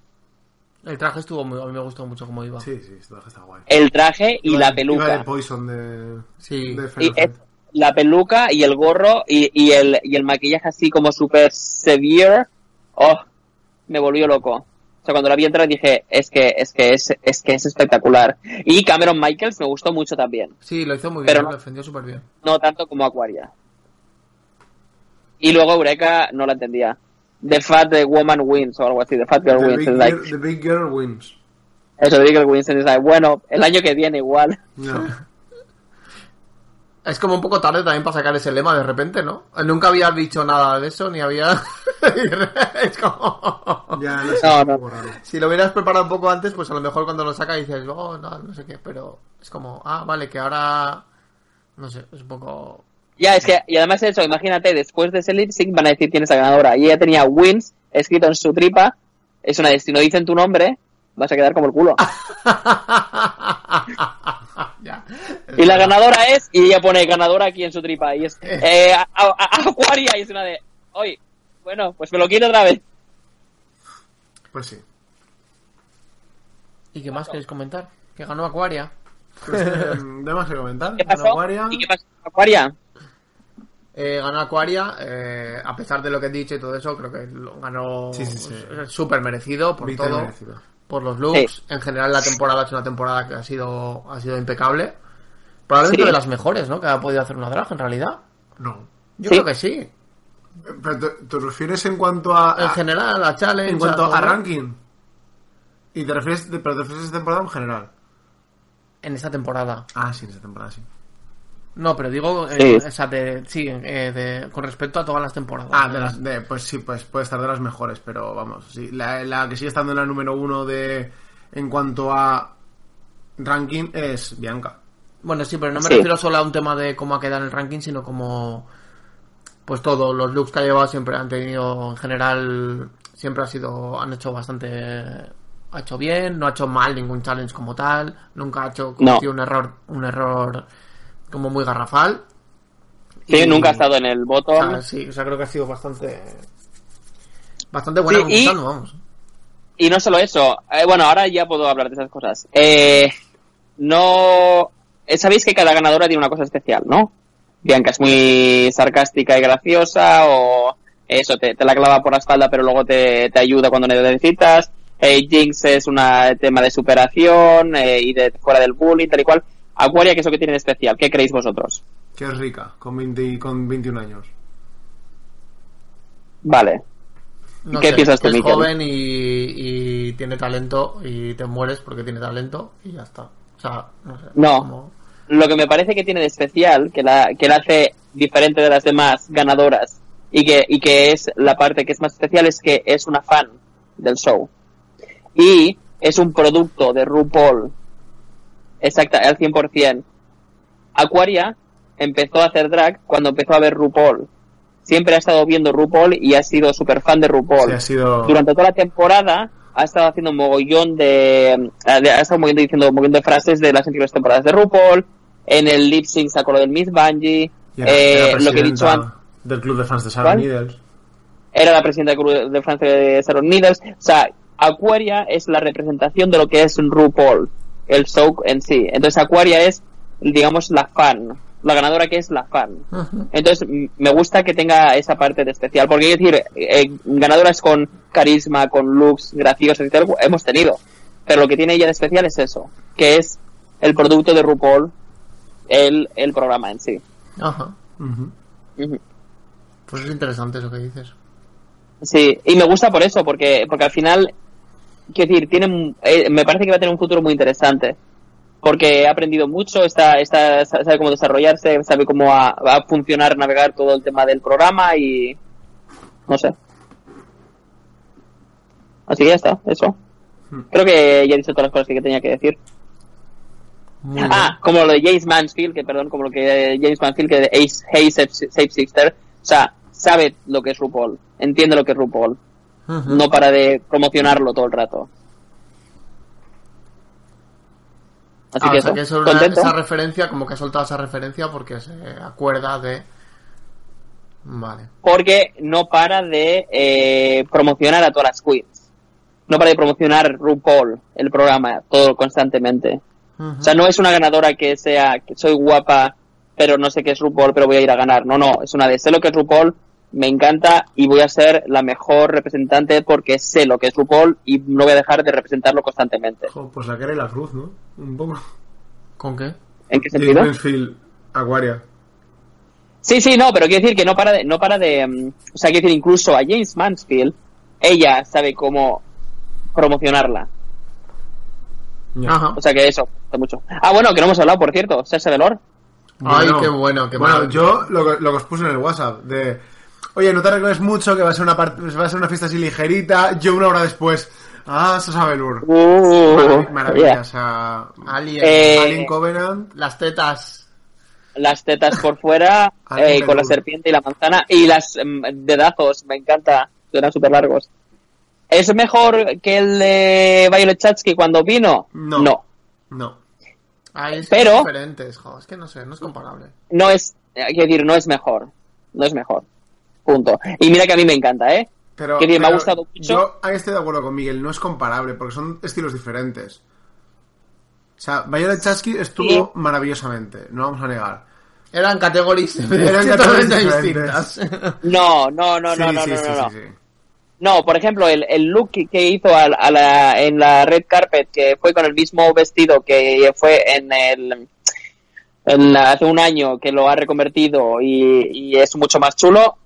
Speaker 1: El traje estuvo muy, a mí me gustó mucho cómo iba.
Speaker 2: Sí, sí, esto está guay.
Speaker 3: El traje y
Speaker 2: Iba
Speaker 3: la
Speaker 2: de- iba de
Speaker 3: peluca.
Speaker 2: Poison de.
Speaker 1: Sí.
Speaker 2: de
Speaker 3: Y
Speaker 2: Final
Speaker 3: es-
Speaker 2: Fantasy.
Speaker 3: La peluca y el gorro y, y el, y el maquillaje así como super severe. Oh, me volvió loco. O sea, cuando la vi entrar dije, es que, es que es, es que es espectacular. Y Cameron Michaels me gustó mucho también.
Speaker 1: Sí, lo hizo muy bien, lo defendió súper bien.
Speaker 3: No tanto como Aquaria. Y luego Eureka no la entendía. The Fat Woman Wins o algo así. The Fat Girl
Speaker 2: The
Speaker 3: Wins.
Speaker 2: big,
Speaker 3: like,
Speaker 2: the Big Girl wins.
Speaker 3: eso, The Big Girl Wins. Es like, bueno, el año que viene igual.
Speaker 2: No.
Speaker 1: Es como un poco tarde también para sacar ese lema de repente, ¿no? Nunca había dicho nada de eso, ni había... es como...
Speaker 2: Ya, no sé,
Speaker 3: No, no.
Speaker 1: Si lo hubieras preparado un poco antes, pues a lo mejor cuando lo saca dices, oh, no, no sé qué, pero es como, ah, vale, que ahora... No sé, es un poco...
Speaker 3: Ya, es que, y además eso, imagínate, después de ese lip sync van a decir quién es la ganadora. Y ella tenía wins escrito en su tripa. Es una de, si no dicen tu nombre, vas a quedar como el culo.
Speaker 1: ya.
Speaker 3: Y la ganadora es, y ella pone ganadora aquí en su tripa. Y es, eh, a- a- a- Aquaria, y es una de, oye, bueno, pues me lo quito otra vez.
Speaker 2: Pues sí.
Speaker 1: ¿Y qué más queréis comentar? Que ganó Aquaria.
Speaker 2: Pues, eh, ¿De más que comentar?
Speaker 3: ¿Qué pasó?
Speaker 2: Aquaria.
Speaker 3: ¿Y qué pasó? Aquaria.
Speaker 1: Eh, ganó Aquaria, eh, a pesar de lo que he dicho y todo eso, creo que lo ganó
Speaker 2: Sí, sí, sí.
Speaker 1: es súper merecido por todo,
Speaker 2: merecido.
Speaker 1: Por los looks. En general la temporada es una temporada que ha sido, ha sido impecable. Probablemente
Speaker 3: Sí.
Speaker 1: de las mejores, ¿no? Que ha podido hacer una drag en realidad.
Speaker 2: No.
Speaker 1: Yo
Speaker 3: Sí.
Speaker 1: creo que sí.
Speaker 2: Pero te, te refieres en cuanto a.
Speaker 1: En
Speaker 2: a-
Speaker 1: general, la challenge.
Speaker 2: en cuanto a ranking. Y te refieres, pero te refieres a esta temporada en general.
Speaker 1: En esta temporada.
Speaker 2: Ah, sí, en esta temporada sí.
Speaker 1: No, pero digo, eh,
Speaker 3: Sí.
Speaker 1: o sea, de- sí, eh, de- con respecto a todas las temporadas.
Speaker 2: Ah, de las, de, pues sí, pues puede estar de las mejores, pero vamos, sí, la, la que sigue estando en la número uno de en cuanto a ranking es Bianca.
Speaker 1: Bueno, sí, pero no me
Speaker 3: Sí.
Speaker 1: refiero solo a un tema de cómo ha quedado en el ranking, sino como. Pues todo, los looks que ha llevado siempre han tenido, en general, siempre ha sido. Han hecho bastante. Ha hecho bien, no ha hecho mal ningún challenge como tal, nunca ha hecho cometido un error, un error como muy garrafal.
Speaker 3: Sí,
Speaker 1: Y-
Speaker 3: nunca ha estado en el
Speaker 1: o
Speaker 3: bottom.
Speaker 1: sea, sí, o sea, creo que ha sido bastante. Bastante buena
Speaker 3: Sí, y-
Speaker 1: vamos.
Speaker 3: Y no solo eso, eh, bueno, ahora ya puedo hablar de esas cosas. Eh, no, eh, sabéis que cada ganadora tiene una cosa especial, ¿no? Bianca es muy sarcástica y graciosa, o eso, te, te la clava por la espalda, pero luego te, te ayuda cuando necesitas. Eh, Jinx es un tema de superación eh, y de fuera del bullying, tal y cual. Aquaria, ¿qué es lo que tiene de especial? ¿Qué creéis vosotros?
Speaker 2: Que es rica, con, 20, con 21 años.
Speaker 3: Vale.
Speaker 1: No
Speaker 3: ¿Qué
Speaker 1: sé,
Speaker 3: piensas tú,
Speaker 1: es
Speaker 3: Miquel?
Speaker 1: joven y, y tiene talento y te mueres porque tiene talento y ya está. O sea, no sé.
Speaker 3: No.
Speaker 1: como-
Speaker 3: lo que me parece que tiene de especial, que la, que la hace diferente de las demás ganadoras y que, y que es la parte que es más especial es que es una fan del show. Y es un producto de RuPaul exacta, al 100%. Aquaria empezó a hacer drag cuando empezó a ver RuPaul. Siempre ha estado viendo RuPaul y ha sido súper fan de RuPaul.
Speaker 2: Sí, ha sido...
Speaker 3: Durante toda la temporada ha estado haciendo un mogollón de... Ha estado moviendo, diciendo un mogollón de frases de las anteriores temporadas de RuPaul. En el lip sync sacó lo del Miss Bungie.
Speaker 2: y era-
Speaker 3: Eh,
Speaker 2: era
Speaker 3: lo que he dicho antes
Speaker 2: Del club de fans de Sharon. Needles.
Speaker 3: era la presidenta del club de Francia de Sharon Needles. O sea, Aquaria es la representación de lo que es RuPaul, el show en sí. Entonces Aquaria es, digamos, la fan, la ganadora que es la fan. Entonces me gusta que tenga esa parte de especial, porque es decir, eh, ganadoras con carisma, con looks graciosos y tal, hemos tenido. Pero lo que tiene ella de especial es eso, que es el producto de RuPaul, el, el programa en sí.
Speaker 1: Ajá. Pues es interesante eso que dices.
Speaker 3: Sí, y me gusta por eso, porque, porque al final, quiero decir, tiene, eh, me parece que va a tener un futuro muy interesante. Porque ha aprendido mucho, está, está, sabe cómo desarrollarse, sabe cómo va, a funcionar, navegar todo el tema del programa y. No sé. Así que ya está, eso. Creo que ya he dicho todas las cosas que tenía que decir.
Speaker 1: Muy
Speaker 3: Ah, como lo de James Mansfield, que perdón, como lo que James Mansfield, que de Ace, Safe, Safe Sister, o sea, sabe lo que es RuPaul, entiende lo que es RuPaul, no para de promocionarlo todo el rato. Así
Speaker 1: Ah,
Speaker 3: que
Speaker 1: o sea
Speaker 3: eso,
Speaker 1: que eso es una- esa referencia, como que ha soltado esa referencia porque se acuerda de... Vale.
Speaker 3: Porque no para de eh, promocionar a todas las queens. No para de promocionar RuPaul, el programa, todo constantemente. O sea, no es una ganadora que sea, que soy guapa, pero no sé qué es RuPaul, pero voy a ir a ganar. No, no, es una de sé lo que es RuPaul, me encanta y voy a ser la mejor representante porque sé lo que es RuPaul y no voy a dejar de representarlo constantemente.
Speaker 2: Jo, pues la cara y la cruz, ¿no? Un poco.
Speaker 1: ¿Con qué?
Speaker 3: ¿En qué
Speaker 2: James
Speaker 3: sentido?
Speaker 2: Mansfield, Aquaria.
Speaker 3: Sí, sí, no, pero quiero decir que no para de, no para de, mm, o sea, quiero decir incluso a James Mansfield, ella sabe cómo promocionarla.
Speaker 1: Ajá.
Speaker 3: O sea que eso, está mucho. Ah, bueno, que no hemos hablado, por cierto, Sasha Velour.
Speaker 1: Ay, qué bueno, qué
Speaker 2: Bueno,
Speaker 1: maravilla.
Speaker 2: yo lo que os puse en el WhatsApp de... Oye, no te arregles mucho, que va a ser una va a ser una fiesta así ligerita. Yo una hora después... Ah, Sosa Velour.
Speaker 3: Uh,
Speaker 2: Marav- Maravilla,
Speaker 3: yeah.
Speaker 2: o sea...
Speaker 1: Alien.
Speaker 3: Eh,
Speaker 2: Alien Covenant.
Speaker 1: Las tetas.
Speaker 3: las tetas por fuera eh, con la serpiente y la manzana y las mm, dedazos, me encanta, eran súper largos. ¿Es mejor que el de Violet Chachki cuando vino?
Speaker 2: No.
Speaker 3: no,
Speaker 2: No.
Speaker 1: Ay, es
Speaker 3: Pero-
Speaker 1: que jo, es que no sé, no es comparable.
Speaker 3: no es, eh, quiero decir, no es mejor, no es mejor, punto. Y mira que a mí me encanta, ¿eh?
Speaker 2: Pero,
Speaker 3: Que bien, me ha gustado mucho.
Speaker 2: Yo ahí estoy de acuerdo con Miguel, no es comparable, porque son estilos diferentes. O sea, Violet Chachki estuvo
Speaker 3: Sí.
Speaker 2: maravillosamente, no vamos a negar.
Speaker 1: Eran categorías
Speaker 2: Eran categorías
Speaker 1: distintas.
Speaker 3: No, no, no,
Speaker 2: Sí,
Speaker 3: no, no,
Speaker 2: sí,
Speaker 3: no, no,
Speaker 2: sí,
Speaker 3: no.
Speaker 2: sí.
Speaker 3: No, por ejemplo, el, el look que, que hizo a, a la, en la red carpet, que fue con el mismo vestido que fue en el en la- hace un año, que lo ha reconvertido y, y es mucho más chulo,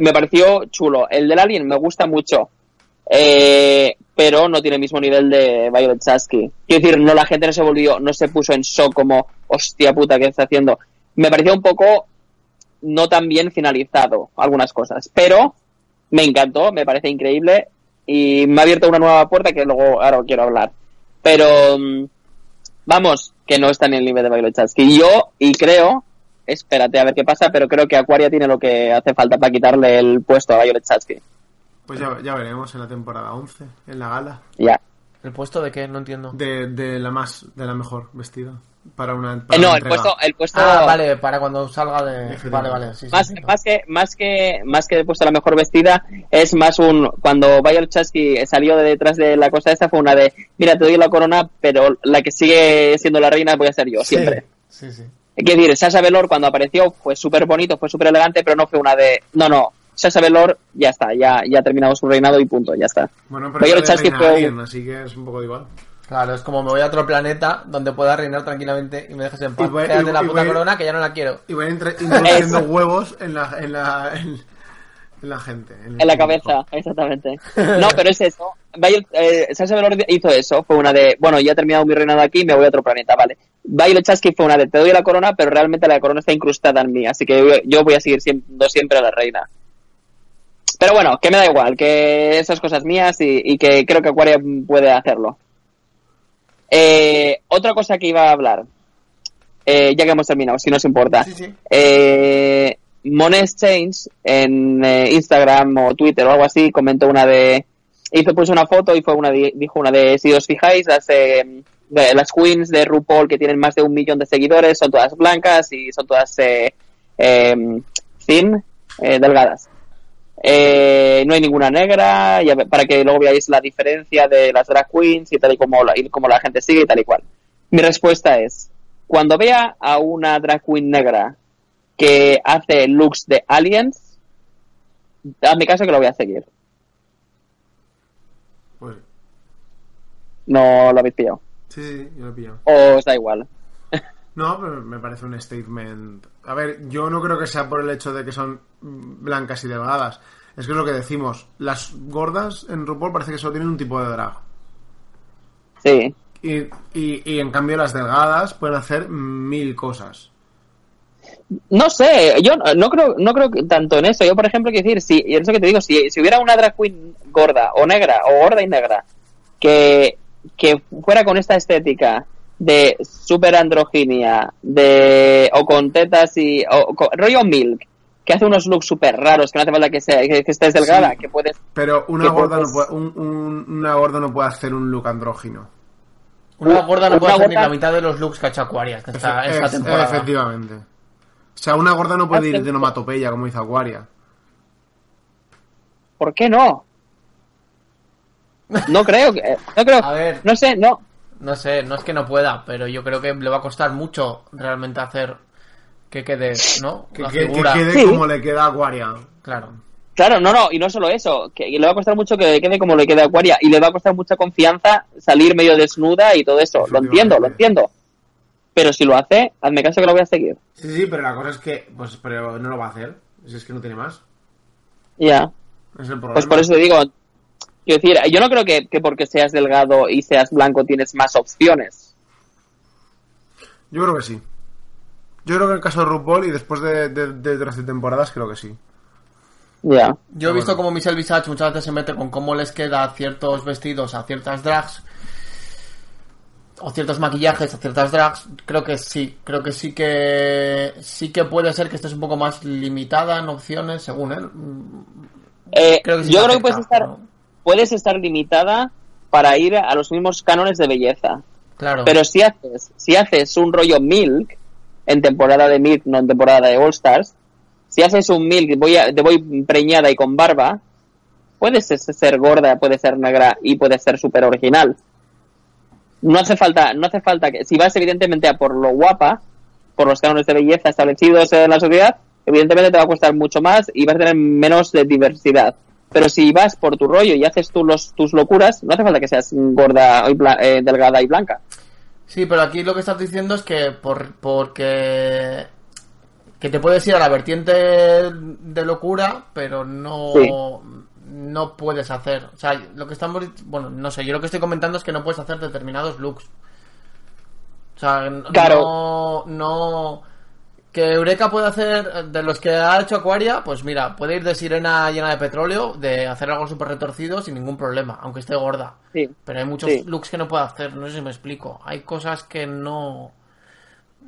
Speaker 3: me pareció chulo. El del Alien me gusta mucho, eh, pero no tiene el mismo nivel de Violet Chachki. Quiero decir, no la gente no se volvió, no se puso en shock como, hostia puta, ¿qué está haciendo? Me pareció un poco no tan bien finalizado algunas cosas, pero me encantó, me parece increíble y me ha abierto una nueva puerta que luego quiero hablar. Pero mm, vamos, que no está en el nivel de Violet Chachki. Y yo, y creo, espérate a ver qué pasa, pero creo que Aquaria tiene lo que hace falta para quitarle el puesto a Violet Chachki.
Speaker 2: Pues ya, ya veremos en la temporada 11, en la gala,
Speaker 3: Ya.
Speaker 1: ¿El puesto de qué? No entiendo.
Speaker 2: de, de la más, de la mejor vestida. Para una,
Speaker 3: Eh,
Speaker 2: para
Speaker 3: no,
Speaker 2: una
Speaker 3: el puesto, el puesto
Speaker 1: Ah, vale, para cuando salga de... Vale, vale, sí,
Speaker 3: más,
Speaker 1: sí.
Speaker 3: más que más que más que el puesto a la mejor vestida es más un cuando Violet Chachki salió de detrás de la cosa esta fue una de mira te doy la corona pero la que sigue siendo la reina voy a ser yo siempre
Speaker 1: Sí, sí.
Speaker 3: Quiero decir, Sasha Velour cuando apareció fue súper bonito, fue súper elegante, pero no fue una de... No, no, Sasha Velour ya está, ya, ya ha terminado su reinado y punto, ya está.
Speaker 2: Bueno, pero reina
Speaker 3: fue-
Speaker 2: así que es un poco igual.
Speaker 1: Claro, es como me voy a otro planeta donde pueda reinar tranquilamente y me dejes en paz.
Speaker 2: Y voy-
Speaker 1: Quédate
Speaker 2: y-
Speaker 1: la
Speaker 2: y
Speaker 1: puta
Speaker 2: voy-
Speaker 1: corona que ya no la quiero.
Speaker 2: Y intra- introduciendo huevos en la, en la, en, en la gente.
Speaker 3: En la cabeza, exactamente. No, pero es eso. Violet, eh, Velour hizo eso, fue una de, bueno, ya he terminado mi reinado aquí, me voy a otro planeta, vale. Violet Chachki fue una de, te doy la corona, pero realmente la corona está incrustada en mí, así que yo, voy a seguir siendo siempre la reina. Pero bueno, que me da igual, que esas cosas mías y, y que creo que Aquaria puede hacerlo. Eh, otra cosa que iba a hablar, eh, ya que hemos terminado, si no os importa.
Speaker 1: Sí, sí.
Speaker 3: Eh, Mones Change en eh, Instagram o Twitter o algo así comentó una de hizo puso una foto y fue una de- dijo una de si os fijáis las eh, las queens de RuPaul que tienen más de un millón de seguidores son todas blancas y son todas eh, eh, thin eh, delgadas. No hay ninguna negra para que luego veáis la diferencia de las drag queens y tal y como la, y como la gente sigue y tal y cual. Mi respuesta es cuando vea a una drag queen negra que hace looks de aliens, hazme caso que lo voy a seguir.
Speaker 2: Pues
Speaker 3: No lo habéis pillado.
Speaker 2: sí, sí, yo lo he pillado.
Speaker 3: O os da igual.
Speaker 2: No, pero me parece un statement. A ver, yo no creo que sea por el hecho de que son blancas y delgadas. Es que es lo que decimos. Las gordas en RuPaul parece que solo tienen un tipo de drag.
Speaker 3: Sí.
Speaker 2: Y, y, y en cambio las delgadas pueden hacer mil cosas.
Speaker 3: No sé, yo no- no creo, no creo que tanto en eso. Yo, por ejemplo, quiero decir, si, y eso que te digo, si, si hubiera una drag queen gorda o negra, o gorda y negra, que, que fuera con esta estética de super androginia, de, o con tetas y, o, con- rollo milk, que hace unos looks súper raros, que no hace falta que, sea, que, que estés delgada,
Speaker 2: Sí.
Speaker 3: que puedes
Speaker 2: Pero una
Speaker 3: ¿Qué
Speaker 2: gorda, no puede, un- un- una gorda no puede hacer un look andrógino.
Speaker 1: Una gorda no
Speaker 3: Una
Speaker 1: puede hacer ni la mitad de los looks que ha hecho Aquarius esta, esta
Speaker 2: es-
Speaker 1: temporada.
Speaker 2: Efectivamente. O sea, una gorda no puede ir de
Speaker 3: Acepto.
Speaker 2: onomatopeya como hizo Aquaria.
Speaker 3: ¿Por qué no? No creo que, no creo,
Speaker 1: A ver.
Speaker 3: no sé, no.
Speaker 1: No sé, no es que no pueda, pero yo creo que le va a costar mucho realmente hacer que quede, ¿no?
Speaker 2: Que,
Speaker 1: La
Speaker 2: que- quede
Speaker 3: Sí.
Speaker 2: como le queda a Aquaria.
Speaker 1: Claro.
Speaker 3: Claro, no, no, y no solo eso, que le va a costar mucho que quede como le quede a Aquaria y le va a costar mucha confianza salir medio desnuda y todo eso. Lo entiendo, lo entiendo. Pero si lo hace, hazme caso que lo voy a seguir.
Speaker 2: Sí, sí, pero la cosa es que, pues, pero no lo va a hacer. Si es que no tiene más.
Speaker 3: Ya.
Speaker 2: Es el problema.
Speaker 3: Pues por eso te digo, quiero decir, yo no creo que, que porque seas delgado y seas blanco tienes más opciones.
Speaker 2: Yo creo que sí. Yo creo que en el caso de RuPaul y después de, de, de 13 temporadas, creo que sí.
Speaker 3: Ya.
Speaker 1: Yo he visto
Speaker 2: bueno.
Speaker 1: como Michelle Visage muchas veces se mete con cómo les queda ciertos vestidos a ciertas drags o ciertos maquillajes a ciertas drags. Creo que sí, creo que sí que sí que puede ser que estés un poco más limitada en opciones, según él.
Speaker 3: Eh,
Speaker 1: Creo que sí
Speaker 3: yo
Speaker 1: te
Speaker 3: creo que puedes estar,
Speaker 1: ¿no?
Speaker 3: puedes estar limitada para ir a los mismos cánones de belleza.
Speaker 1: Claro.
Speaker 3: Pero si haces, si haces un rollo Milk, en temporada de Milk, no en temporada de All Stars, si haces un Milk voy a- de voy preñada y con barba, puedes ser- gorda, puede ser negra y puede ser súper original. No hace falta, no hace falta que, si vas evidentemente a por lo guapa, por los cánones de belleza establecidos en la sociedad, evidentemente te va a costar mucho más y vas a tener menos de diversidad. Pero si vas por tu rollo y haces tú los, tus locuras, no hace falta que seas gorda, y eh, delgada y blanca.
Speaker 1: Sí, pero aquí lo que estás diciendo es que por porque que te puedes ir a la vertiente de locura, pero no
Speaker 3: Sí.
Speaker 1: No puedes hacer, o sea, lo que estamos bueno, no sé, yo lo que estoy comentando es que no puedes hacer determinados looks. O sea,
Speaker 3: Claro.
Speaker 1: no no que Eureka puede hacer de los que ha hecho Aquaria, pues mira, puede ir de sirena llena de petróleo, de hacer algo súper retorcido sin ningún problema, aunque esté gorda.
Speaker 3: Sí.
Speaker 1: Pero hay muchos
Speaker 3: Sí.
Speaker 1: looks que no puedo hacer, no sé si me explico. Hay cosas que no.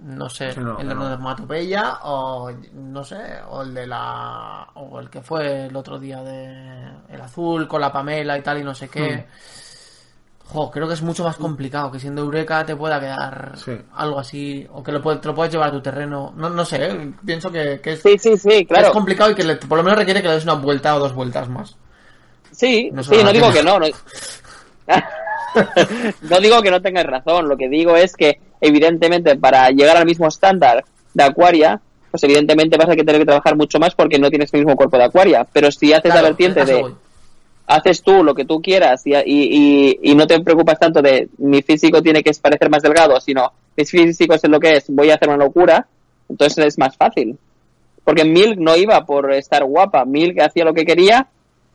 Speaker 1: No sé,
Speaker 2: Sí, no,
Speaker 1: el de
Speaker 2: no.
Speaker 1: la onomatopeya o no sé, o el de la. o el que fue el otro día de. el azul con la Pamela y tal y no sé qué.
Speaker 2: Hmm.
Speaker 1: Jo, creo que es mucho más complicado que siendo Eureka te pueda quedar
Speaker 2: Sí.
Speaker 1: algo así, o que lo, puede- te lo puedes llevar a tu terreno. No, no sé, ¿eh? pienso que, que es,
Speaker 3: Sí, sí, sí,
Speaker 1: que
Speaker 3: claro.
Speaker 1: es complicado y que le- por lo menos requiere que le des una vuelta o dos vueltas más.
Speaker 3: Sí,
Speaker 1: No
Speaker 3: sí, no digo que no. No, no digo que no tengas razón. Lo que digo es que, evidentemente, para llegar al mismo estándar de Aquaria, pues evidentemente vas a tener que trabajar mucho más porque no tienes el mismo cuerpo de Aquaria. Pero si haces
Speaker 1: Claro,
Speaker 3: la vertiente de
Speaker 1: voy.
Speaker 3: haces tú lo que tú quieras y, y, y- y no te preocupas tanto de mi físico tiene que parecer más delgado, sino mi físico es lo que es, voy a hacer una locura, entonces es más fácil. Porque Milk no iba por estar guapa, Milk hacía lo que quería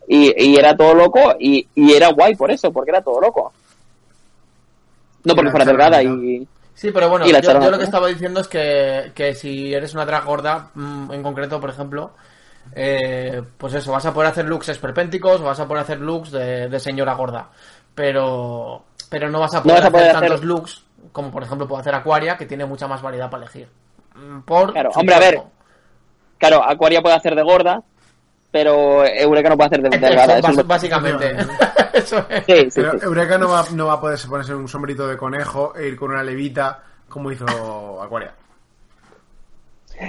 Speaker 3: y, y era todo loco y, y era guay por eso, porque era todo loco. No porque
Speaker 2: la
Speaker 3: fuera delgada y...
Speaker 1: Sí, pero bueno, yo, yo lo que estaba diciendo es que, que si eres una drag gorda, mm, en concreto, por ejemplo, eh, pues eso, vas a poder hacer looks esperpénticos, vas a poder hacer looks de, de señora gorda. Pero, Pero no vas a poder,
Speaker 3: vas a
Speaker 1: hacer, tantos looks como por ejemplo puede hacer Aquaria, que tiene mucha más variedad para elegir. Mm, Por
Speaker 3: Claro, hombre, a ver. Claro, Aquaria puede hacer de gorda, pero Eureka no puede hacer de delgada. eso
Speaker 1: básicamente. Eso es.
Speaker 3: Sí, sí,
Speaker 2: Pero
Speaker 3: sí.
Speaker 2: Eureka no va, no va a poder ponerse un sombrerito de conejo e ir con una levita como hizo Aquaria.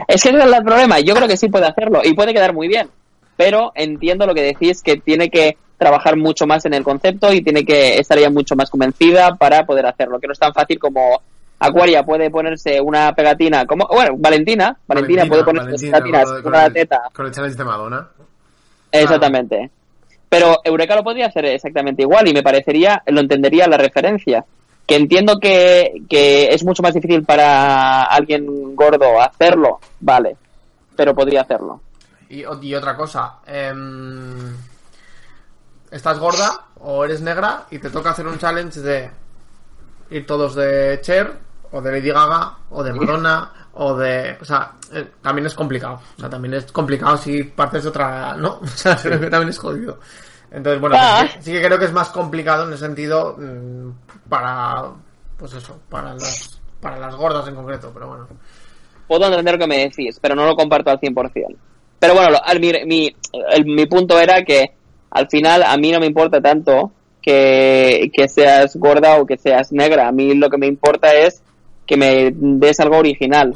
Speaker 3: Es que ese es el problema. Yo creo que sí puede hacerlo y puede quedar muy bien. Pero entiendo lo que decís, que tiene que trabajar mucho más en el concepto y tiene que estar ya mucho más convencida para poder hacerlo. Que no es tan fácil como Aquaria puede ponerse una pegatina, como bueno, Valentina, Valentina, puede ponerse
Speaker 2: Valentina,
Speaker 3: pegatinas
Speaker 2: con
Speaker 3: con
Speaker 2: con
Speaker 3: una teta.
Speaker 2: Con el challenge de Madonna.
Speaker 3: Exactamente. Pero Eureka lo podría hacer exactamente igual y me parecería, lo entendería la referencia. Que entiendo que, que es mucho más difícil para alguien gordo hacerlo, vale, pero podría hacerlo.
Speaker 1: Y, y otra cosa, em, estás gorda o eres negra y te toca hacer un challenge de ir todos de Cher o de Lady Gaga o de Madonna o de... O sea, eh, también es complicado. O sea, también es complicado si partes de otra... ¿No? O sea, creo que también es jodido. Entonces, bueno,
Speaker 3: Ah.
Speaker 1: sí, que- sí que creo que es más complicado en el sentido mm, para... Pues eso, para las, para las gordas en concreto, pero bueno.
Speaker 3: Puedo entender lo que me decís, pero no lo comparto al 100%. Pero bueno, lo- al- mi, mi, el- mi punto era que al final a mí no me importa tanto que, que seas gorda o que seas negra. A mí lo que me importa es que me des algo original.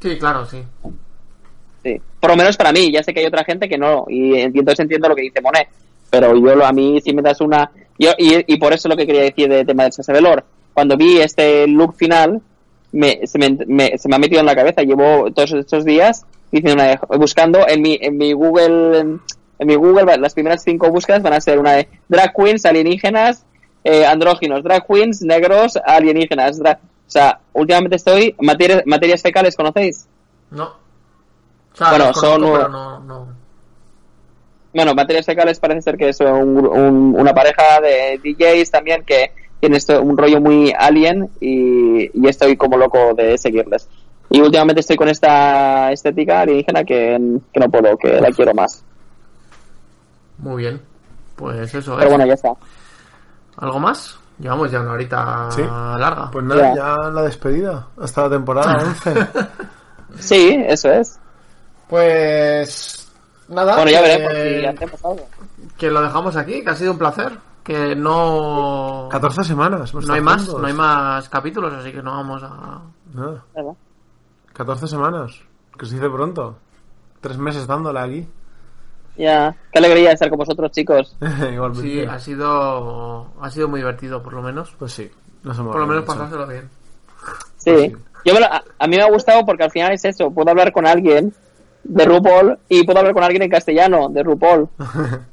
Speaker 1: Sí, claro, sí.
Speaker 3: Sí. Por lo menos para mí, ya sé que hay otra gente que no, y entonces entiendo lo que dice Monet, pero yo lo- a mí si me das una... Yo, y, y por eso lo que quería decir de tema del Sasavelor. Cuando vi este look final, me, se, me, me- se me ha metido en la cabeza, llevo todos estos días diciendo una- buscando en mi, en mi Google, en, mi Google las primeras cinco búsquedas van a ser una de drag queens, alienígenas, eh, andróginos, drag queens, negros, alienígenas. o sea, últimamente estoy, materia- materias fecales, ¿conocéis?
Speaker 1: No. O sea,
Speaker 3: Bueno,
Speaker 1: conozco,
Speaker 3: son-
Speaker 1: pero no, no.
Speaker 3: Bueno, Materias Fecales parece ser que es un un- una pareja de DJs también que tiene esto, un rollo muy alien y, y estoy como loco de seguirles. Y últimamente estoy con esta estética alienígena que, que no puedo, que la quiero más.
Speaker 1: Muy bien. Pues eso
Speaker 3: Pero
Speaker 1: es.
Speaker 3: bueno, ya está.
Speaker 1: ¿Algo más? Llevamos ya una horita
Speaker 2: Sí.
Speaker 1: larga.
Speaker 2: Pues nada,
Speaker 3: Ya.
Speaker 2: ya la despedida. Hasta la temporada 11.
Speaker 3: Sí, eso es.
Speaker 1: Pues. Nada.
Speaker 3: Bueno, ya
Speaker 1: que-
Speaker 3: veremos si hacemos algo.
Speaker 1: Que lo dejamos aquí, que ha sido un placer. Que no.
Speaker 2: 14 semanas.
Speaker 1: No hay más,
Speaker 2: juntos.
Speaker 1: no hay más capítulos, así que no vamos a.
Speaker 2: Nada.
Speaker 3: Nada.
Speaker 2: 14 semanas. Que se dice pronto. Tres meses dándola aquí.
Speaker 3: Ya, qué alegría estar con vosotros, chicos.
Speaker 2: Igualmente.
Speaker 1: Sí, ha sido. Ha sido muy divertido, por lo menos.
Speaker 2: Pues sí. Nos hemos
Speaker 1: Por lo menos pasárselo bien.
Speaker 3: Sí. Yo me lo- a, a mí me ha gustado porque al final es eso, puedo hablar con alguien de RuPaul y puedo hablar con alguien en castellano de RuPaul.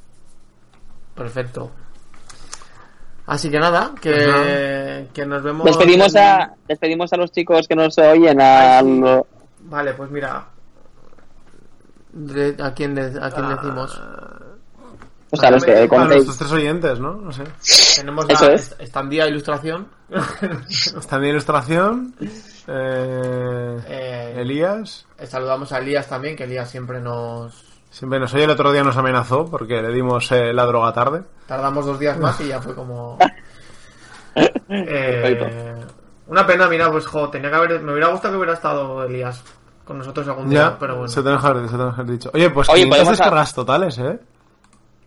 Speaker 1: Perfecto. Así que nada, que, que nos vemos.
Speaker 3: Despedimos
Speaker 1: en-
Speaker 3: a, despedimos a los chicos que nos oyen, a,
Speaker 1: Ay, sí.
Speaker 3: lo-
Speaker 1: Vale, pues mira. De- ¿A quién, de- a quién
Speaker 3: Ah.
Speaker 1: decimos?
Speaker 3: o sea, los que
Speaker 2: A nuestros tres oyentes, ¿no? No sé.
Speaker 1: Tenemos
Speaker 3: Eso
Speaker 1: la
Speaker 3: es.
Speaker 1: est- estandía ilustración.
Speaker 2: En ilustración. Eh,
Speaker 1: Eh,
Speaker 2: Elías.
Speaker 1: eh, saludamos a Elías también, que Elías siempre nos.
Speaker 2: Siempre nos oye. El otro día nos amenazó porque le dimos eh, la droga tarde.
Speaker 1: Tardamos dos días más y ya fue como.
Speaker 3: Perfecto.
Speaker 1: Una pena, mira, pues jo, tenía que haber. Me hubiera gustado que hubiera estado Elías con nosotros algún día,
Speaker 2: Ya,
Speaker 1: pero bueno.
Speaker 2: se te deja se te deja dicho. Oye, pues
Speaker 3: Oye,
Speaker 2: 500
Speaker 3: podemos a-
Speaker 2: descargas totales, ¿eh?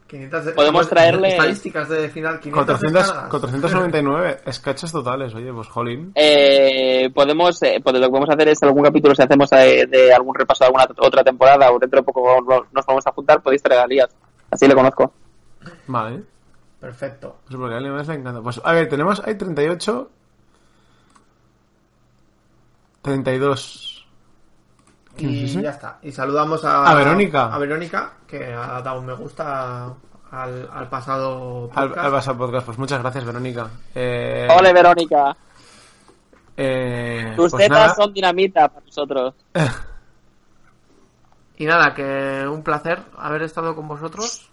Speaker 1: 500 de-
Speaker 3: Podemos traerle-
Speaker 1: Estadísticas de final, 500
Speaker 2: 400,
Speaker 1: descargas.
Speaker 2: 499 sketches totales, oye, pues jolín.
Speaker 3: Eh, podemos, eh, pues lo que podemos hacer es algún capítulo, si hacemos eh, de, algún repaso de alguna otra temporada o dentro de poco no- nos vamos a juntar, podéis traer a Elías. Así le conozco.
Speaker 2: Vale.
Speaker 1: Perfecto.
Speaker 2: Pues porque a más le encanta. Pues a ver, tenemos, hay 38. 32. ¿Quién
Speaker 1: Y ya está. Y saludamos a,
Speaker 2: A Verónica.
Speaker 1: A Verónica, que ha dado un me gusta al, al pasado
Speaker 2: Al,
Speaker 1: podcast.
Speaker 2: al Basa Podcast, pues muchas gracias, Verónica. Eh,
Speaker 3: Hola, Verónica.
Speaker 2: eh,
Speaker 3: Tus
Speaker 2: pues
Speaker 3: tetas
Speaker 2: nada.
Speaker 3: son dinamita para nosotros.
Speaker 1: Y nada, que un placer haber estado con vosotros.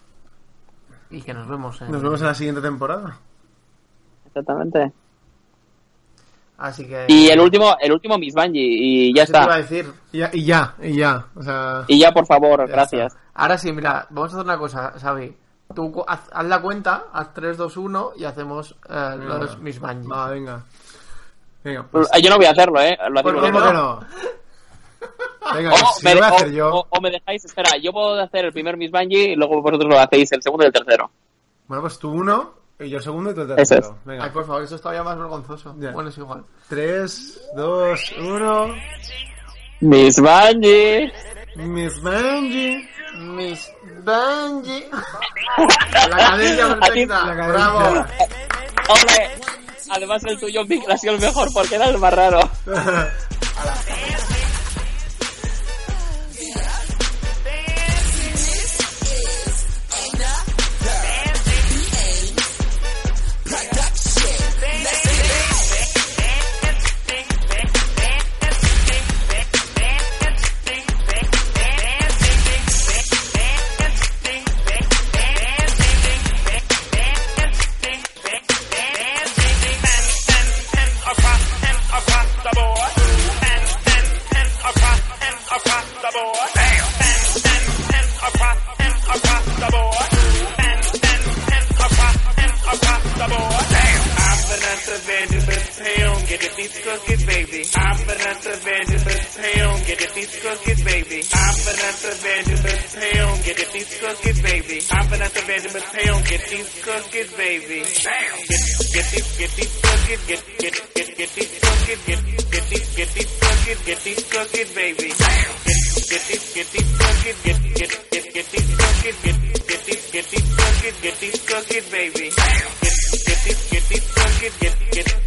Speaker 1: Y que nos vemos en...
Speaker 2: Nos vemos en la siguiente temporada.
Speaker 3: Exactamente.
Speaker 1: Así que...
Speaker 3: Y el último, el último Miss Bungie, y ya
Speaker 1: Eso te iba a
Speaker 3: está.
Speaker 1: decir.
Speaker 2: Y ya, y ya, y ya. O sea,
Speaker 3: Y ya, por favor,
Speaker 2: Ya
Speaker 3: gracias.
Speaker 1: Ahora sí, mira, vamos a hacer una cosa, Xavi. tú haz, haz la cuenta, haz 3, 2, 1 y hacemos eh, los Miss Bungie.
Speaker 2: Va, venga. Venga, pues.
Speaker 3: Eh, Yo no voy a hacerlo, ¿eh? Lo
Speaker 1: ¿Por qué
Speaker 2: ¿Cómo
Speaker 3: los
Speaker 2: que
Speaker 3: dos.
Speaker 2: no? Venga,
Speaker 3: O
Speaker 2: si
Speaker 3: me,
Speaker 2: lo voy a
Speaker 3: o-
Speaker 2: hacer yo.
Speaker 3: o- o me dejáis, espera, yo puedo hacer el primer Miss Bungie y luego vosotros lo hacéis el segundo y el tercero.
Speaker 2: Bueno, pues tú uno, y yo el segundo y tú el
Speaker 3: Eso
Speaker 2: tercero.
Speaker 3: es.
Speaker 1: Ay,
Speaker 2: Venga.
Speaker 1: por favor, eso es todavía más vergonzoso. Bueno, es igual.
Speaker 2: 3, 2, 1.
Speaker 3: Miss Bungie.
Speaker 2: Miss Benji.
Speaker 1: Miss Bungie. la cadencia perfecta.
Speaker 2: La cadencia.
Speaker 1: Bravo.
Speaker 3: Hombre, además el tuyo Vic, ha sido el mejor porque era el más raro.
Speaker 4: Get it, these cookies, baby. I'm Vanessa Vanderbilt Town. Get it, these cookies, baby. I'm Vanessa Vanderbilt Town. Get it, these cookies, baby. I'm Vanessa Vanderbilt Town. Get these cookies, baby. Damn. Get, get these, get these cookies, get, get, get, get these cookies, get, get these, get these cookies, get these cookies, baby. Damn. Get, get these, get these cookies, get, get, get, get these cookies, get, get these, get these cookies, get these cookies, baby. Damn. Get, get these, get these cookies, get, get,